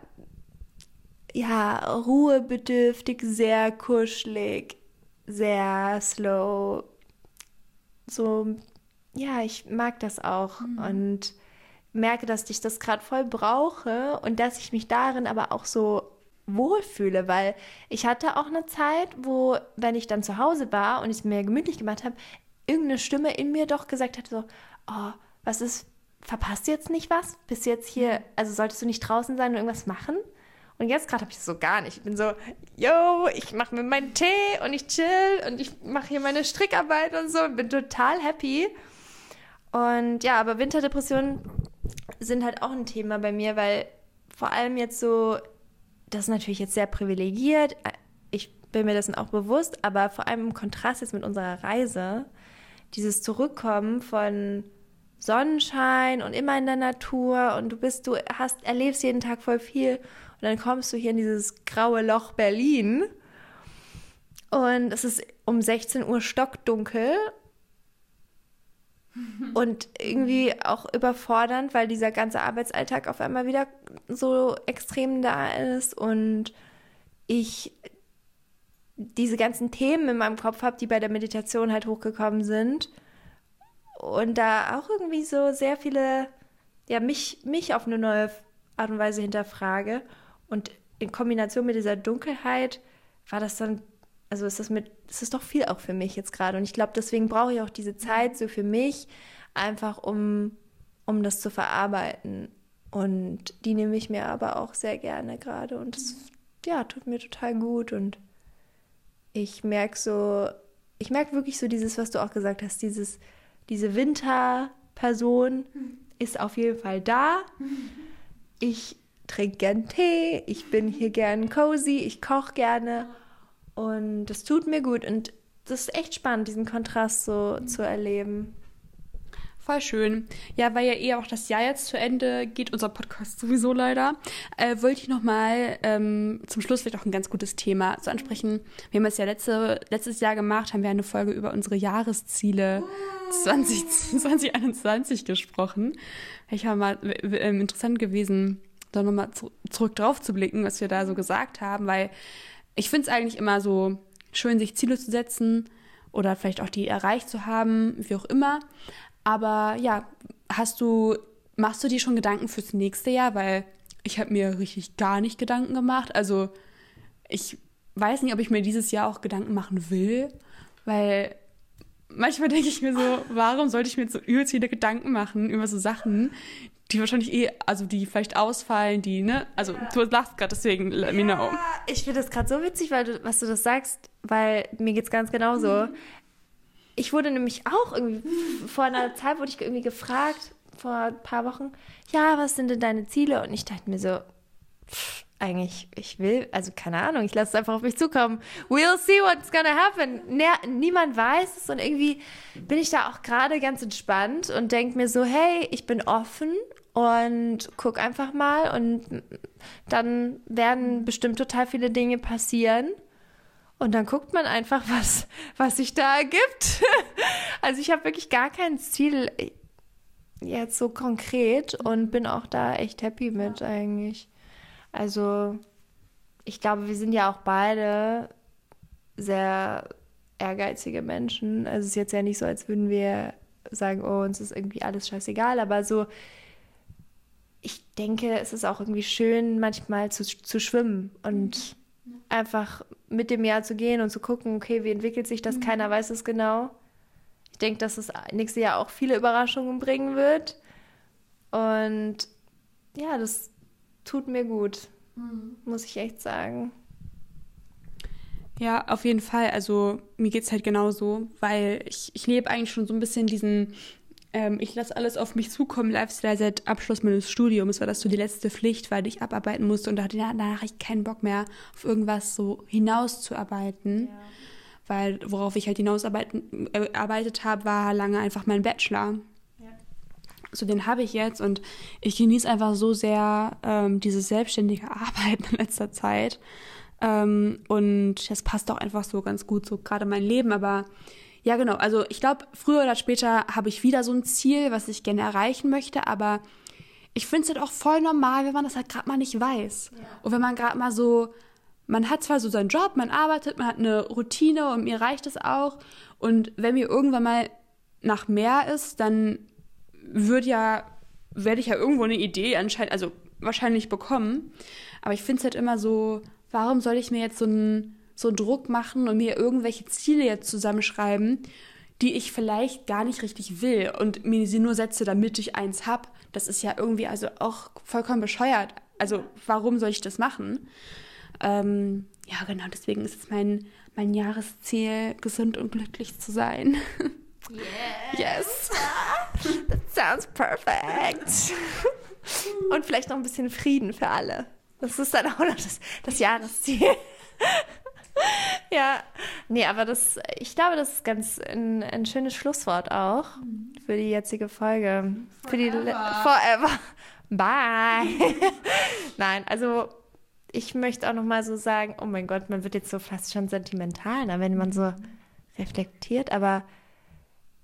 ja, ruhebedürftig, sehr kuschelig, sehr slow. So, ja, ich mag das auch mhm. und merke, dass ich das gerade voll brauche und dass ich mich darin aber auch so wohlfühle, weil ich hatte auch eine Zeit, wo, wenn ich dann zu Hause war und ich es mir gemütlich gemacht habe, irgendeine Stimme in mir doch gesagt hat so, oh, was ist, verpasst du jetzt nicht was? Bist du jetzt hier, mhm. also solltest du nicht draußen sein und irgendwas machen? Und jetzt gerade habe ich das so gar nicht. Ich bin so, yo, ich mache mir meinen Tee und ich chill und ich mache hier meine Strickarbeit und so und bin total happy. Und ja, aber Winterdepressionen sind halt auch ein Thema bei mir, weil vor allem jetzt so, das ist natürlich jetzt sehr privilegiert. Ich bin mir dessen auch bewusst, aber vor allem im Kontrast jetzt mit unserer Reise, dieses Zurückkommen von Sonnenschein und immer in der Natur und du bist, du hast, erlebst jeden Tag voll viel und dann kommst du hier in dieses graue Loch Berlin und es ist um 16 Uhr stockdunkel und irgendwie auch überfordernd, weil dieser ganze Arbeitsalltag auf einmal wieder so extrem da ist und ich diese ganzen Themen in meinem Kopf habe, die bei der Meditation halt hochgekommen sind. Und da auch irgendwie so sehr viele, ja, mich, mich auf eine neue Art und Weise hinterfrage. Und in Kombination mit dieser Dunkelheit war das dann, also ist das mit, ist das doch viel auch für mich jetzt gerade. Und ich glaube, deswegen brauche ich auch diese Zeit so für mich, einfach um, um das zu verarbeiten. Und die nehme ich mir aber auch sehr gerne gerade. Und das, ja, tut mir total gut. Und ich merke so, ich merke wirklich so dieses, was du auch gesagt hast, dieses, diese Winterperson ist auf jeden Fall da. Ich trinke gern Tee, ich bin hier gern cozy, ich koche gerne Und das tut mir gut. Und das ist echt spannend, diesen Kontrast so zu erleben. Voll schön. Ja, weil ja eh auch das Jahr jetzt zu Ende geht, unser Podcast sowieso leider, äh, wollte ich nochmal ähm, zum Schluss vielleicht auch ein ganz gutes Thema zu ansprechen. Wir haben es ja letzte, letztes Jahr gemacht, haben wir eine Folge über unsere Jahresziele 20, 2021 (laughs) gesprochen. Ich habe mal äh, interessant gewesen, da nochmal zu, zurück drauf zu blicken, was wir da so gesagt haben, weil ich finde es eigentlich immer so schön, sich Ziele zu setzen oder vielleicht auch die erreicht zu haben, wie auch immer. Aber ja, hast du, machst du dir schon Gedanken fürs nächste Jahr? Weil ich habe mir richtig gar nicht Gedanken gemacht. Also ich weiß nicht, ob ich mir dieses Jahr auch Gedanken machen will, weil manchmal denke ich mir so, warum sollte ich mir so übelst viele Gedanken machen über so Sachen, die wahrscheinlich eh, also die vielleicht ausfallen, die, ne? Also ja. du lachst gerade, deswegen let me know. Ich finde das gerade so witzig, weil du, was du das sagst, weil mir geht's ganz genauso. Mhm ich wurde nämlich auch irgendwie, vor einer Zeit wurde ich irgendwie gefragt, vor ein paar Wochen, ja, was sind denn deine Ziele? Und ich dachte mir so, pff, eigentlich, ich will, also keine Ahnung, ich lasse es einfach auf mich zukommen. We'll see what's gonna happen. Niemand weiß es und irgendwie bin ich da auch gerade ganz entspannt und denke mir so, hey, ich bin offen und guck einfach mal und dann werden bestimmt total viele Dinge passieren. Und dann guckt man einfach, (laughs) was, was sich da ergibt. (laughs) also ich habe wirklich gar kein Ziel jetzt so konkret und bin auch da echt happy mit eigentlich. Also ich glaube, wir sind ja auch beide sehr ehrgeizige Menschen. Also es ist jetzt ja nicht so, als würden wir sagen, oh, uns ist irgendwie alles scheißegal, aber so, ich denke, es ist auch irgendwie schön, manchmal zu, zu schwimmen und einfach mit dem Jahr zu gehen und zu gucken, okay, wie entwickelt sich das? Mhm. Keiner weiß es genau. Ich denke, dass es nächstes Jahr auch viele Überraschungen bringen wird. Und ja, das tut mir gut, mhm. muss ich echt sagen. Ja, auf jeden Fall. Also mir geht es halt genauso, weil ich, ich lebe eigentlich schon so ein bisschen diesen ähm, ich lasse alles auf mich zukommen, Lifestyle seit Abschluss meines Studiums war das so die letzte Pflicht, weil ich abarbeiten musste und da hatte ich danach ich keinen Bock mehr auf irgendwas so hinauszuarbeiten. Ja. Weil worauf ich halt hinausarbeitet äh, habe, war lange einfach mein Bachelor. So den habe ich jetzt und ich genieße einfach so sehr ähm, dieses selbstständige (laughs) Arbeiten in letzter Zeit. Ähm, und das passt auch einfach so ganz gut, so gerade mein Leben, aber ja, genau. Also ich glaube, früher oder später habe ich wieder so ein Ziel, was ich gerne erreichen möchte, aber ich finde es halt auch voll normal, wenn man das halt gerade mal nicht weiß. Ja. Und wenn man gerade mal so, man hat zwar so seinen Job, man arbeitet, man hat eine Routine und mir reicht es auch. Und wenn mir irgendwann mal nach mehr ist, dann wird ja, werde ich ja irgendwo eine Idee anscheinend, also wahrscheinlich bekommen. Aber ich finde es halt immer so, warum soll ich mir jetzt so ein so Druck machen und mir irgendwelche Ziele jetzt zusammenschreiben, die ich vielleicht gar nicht richtig will und mir sie nur setze, damit ich eins hab. Das ist ja irgendwie also auch vollkommen bescheuert. Also warum soll ich das machen? Ähm, ja, genau, deswegen ist es mein, mein Jahresziel, gesund und glücklich zu sein. (laughs) Yes. yes. That sounds perfect. Und vielleicht noch ein bisschen Frieden für alle. Das ist dann auch noch das, das Jahresziel. ja, nee, aber das, ich glaube, das ist ganz ein, ein schönes Schlusswort auch für die jetzige Folge. Forever. Für die Forever. Bye. (laughs) Nein, also ich möchte auch noch mal so sagen, oh mein Gott, man wird jetzt so fast schon sentimental, wenn man so reflektiert, aber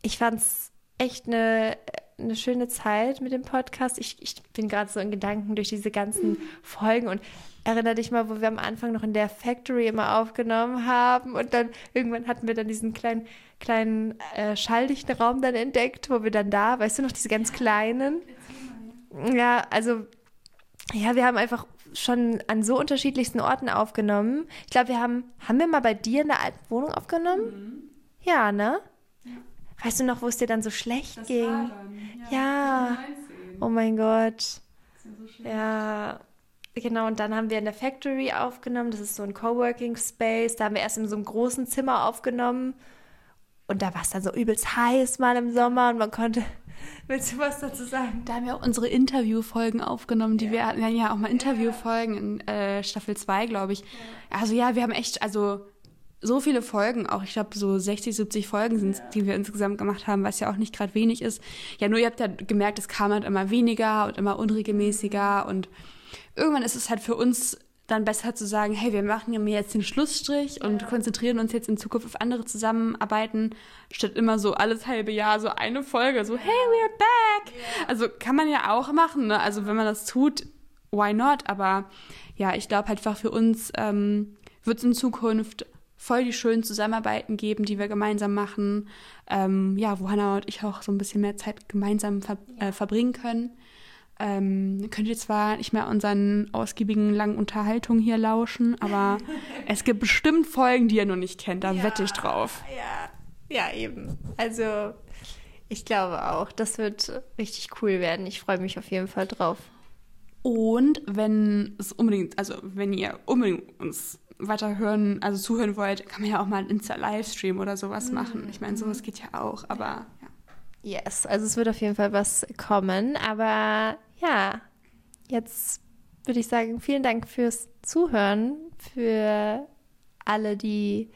ich fand es echt eine, eine schöne Zeit mit dem Podcast. Ich, ich bin gerade so in Gedanken durch diese ganzen Folgen und Erinner dich mal, wo wir am Anfang noch in der Factory immer aufgenommen haben und dann irgendwann hatten wir dann diesen kleinen, kleinen äh, schalldichten Raum dann entdeckt, wo wir dann da, weißt du noch, diese ganz kleinen? Ja, also ja, wir haben einfach schon an so unterschiedlichsten Orten aufgenommen. Ich glaube, wir haben, haben wir mal bei dir in der alten Wohnung aufgenommen? Mhm. Ja, ne? Weißt du noch, wo es dir dann so schlecht das ging? Dann, ja. ja. Oh mein Gott. So ja. Genau, und dann haben wir in der Factory aufgenommen. Das ist so ein Coworking Space. Da haben wir erst in so einem großen Zimmer aufgenommen. Und da war es dann so übelst heiß mal im Sommer und man konnte. (laughs) Willst du was dazu sagen? Da haben wir auch unsere Interviewfolgen aufgenommen, die ja. wir hatten ja auch mal Interviewfolgen in äh, Staffel 2, glaube ich. Ja. Also ja, wir haben echt, also so viele Folgen, auch ich glaube so 60, 70 Folgen sind ja. die wir insgesamt gemacht haben, was ja auch nicht gerade wenig ist. Ja, nur ihr habt ja gemerkt, es kam halt immer weniger und immer unregelmäßiger und irgendwann ist es halt für uns dann besser zu sagen, hey, wir machen mir jetzt den Schlussstrich und ja. konzentrieren uns jetzt in Zukunft auf andere Zusammenarbeiten, statt immer so alles halbe Jahr so eine Folge, so, hey, we're back. Ja. Also kann man ja auch machen, ne? Also wenn man das tut, why not? Aber ja, ich glaube halt einfach für uns ähm, wird es in Zukunft voll die schönen Zusammenarbeiten geben, die wir gemeinsam machen. Ähm, ja, wo Hannah und ich auch so ein bisschen mehr Zeit gemeinsam ver äh, verbringen können. Ähm, könnt ihr zwar nicht mehr unseren ausgiebigen langen Unterhaltungen hier lauschen, aber (laughs) es gibt bestimmt Folgen, die ihr noch nicht kennt. Da ja, wette ich drauf. Ja, ja, eben. Also ich glaube auch, das wird richtig cool werden. Ich freue mich auf jeden Fall drauf. Und wenn es unbedingt, also wenn ihr unbedingt uns weiterhören, also zuhören wollt, kann man ja auch mal einen Insta-Livestream oder sowas mhm. machen. Ich meine, sowas geht ja auch, aber ja. Yes, also es wird auf jeden Fall was kommen. Aber ja, jetzt würde ich sagen, vielen Dank fürs Zuhören, für alle, die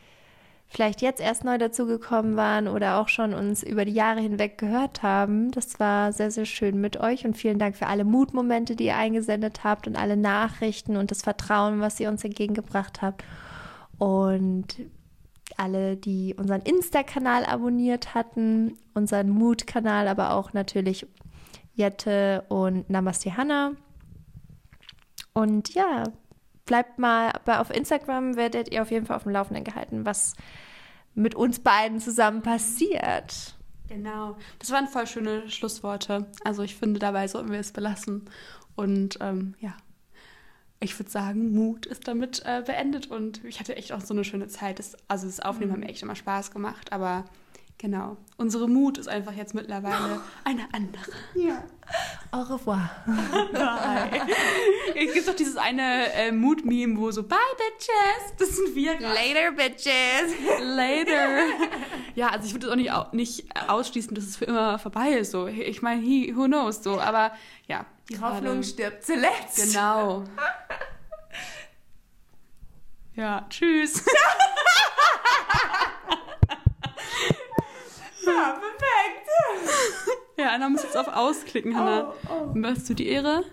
vielleicht jetzt erst neu dazugekommen waren oder auch schon uns über die Jahre hinweg gehört haben. Das war sehr, sehr schön mit euch und vielen Dank für alle Mutmomente, die ihr eingesendet habt und alle Nachrichten und das Vertrauen, was ihr uns entgegengebracht habt. Und alle, die unseren Insta-Kanal abonniert hatten, unseren Mut-Kanal, aber auch natürlich Jette und Namaste Hanna. Und ja, bleibt mal bei, auf Instagram, werdet ihr auf jeden Fall auf dem Laufenden gehalten, was mit uns beiden zusammen passiert. Genau. Das waren voll schöne Schlussworte. Also ich finde, dabei sollten wir es belassen. Und ähm, ja, ich würde sagen, Mut ist damit äh, beendet und ich hatte echt auch so eine schöne Zeit. Das, also das Aufnehmen mhm. hat mir echt immer Spaß gemacht, aber Genau. Unsere Mut ist einfach jetzt mittlerweile (laughs) eine andere. Ja. Au revoir. Bye. Es gibt doch dieses eine äh, Mut-Meme, wo so Bye, Bitches. Das sind wir. Later, Bitches. Later. (laughs) Ja, also ich würde auch nicht, nicht ausschließen, dass es für immer vorbei ist. So. Ich meine, who knows? So. Aber ja. Die Hoffnung stirbt zuletzt. Genau. (laughs) Ja, tschüss. Ja, perfekt. Ja, Anna muss jetzt auf Ausklicken, Hannah. Oh, oh. Machst du die Ehre?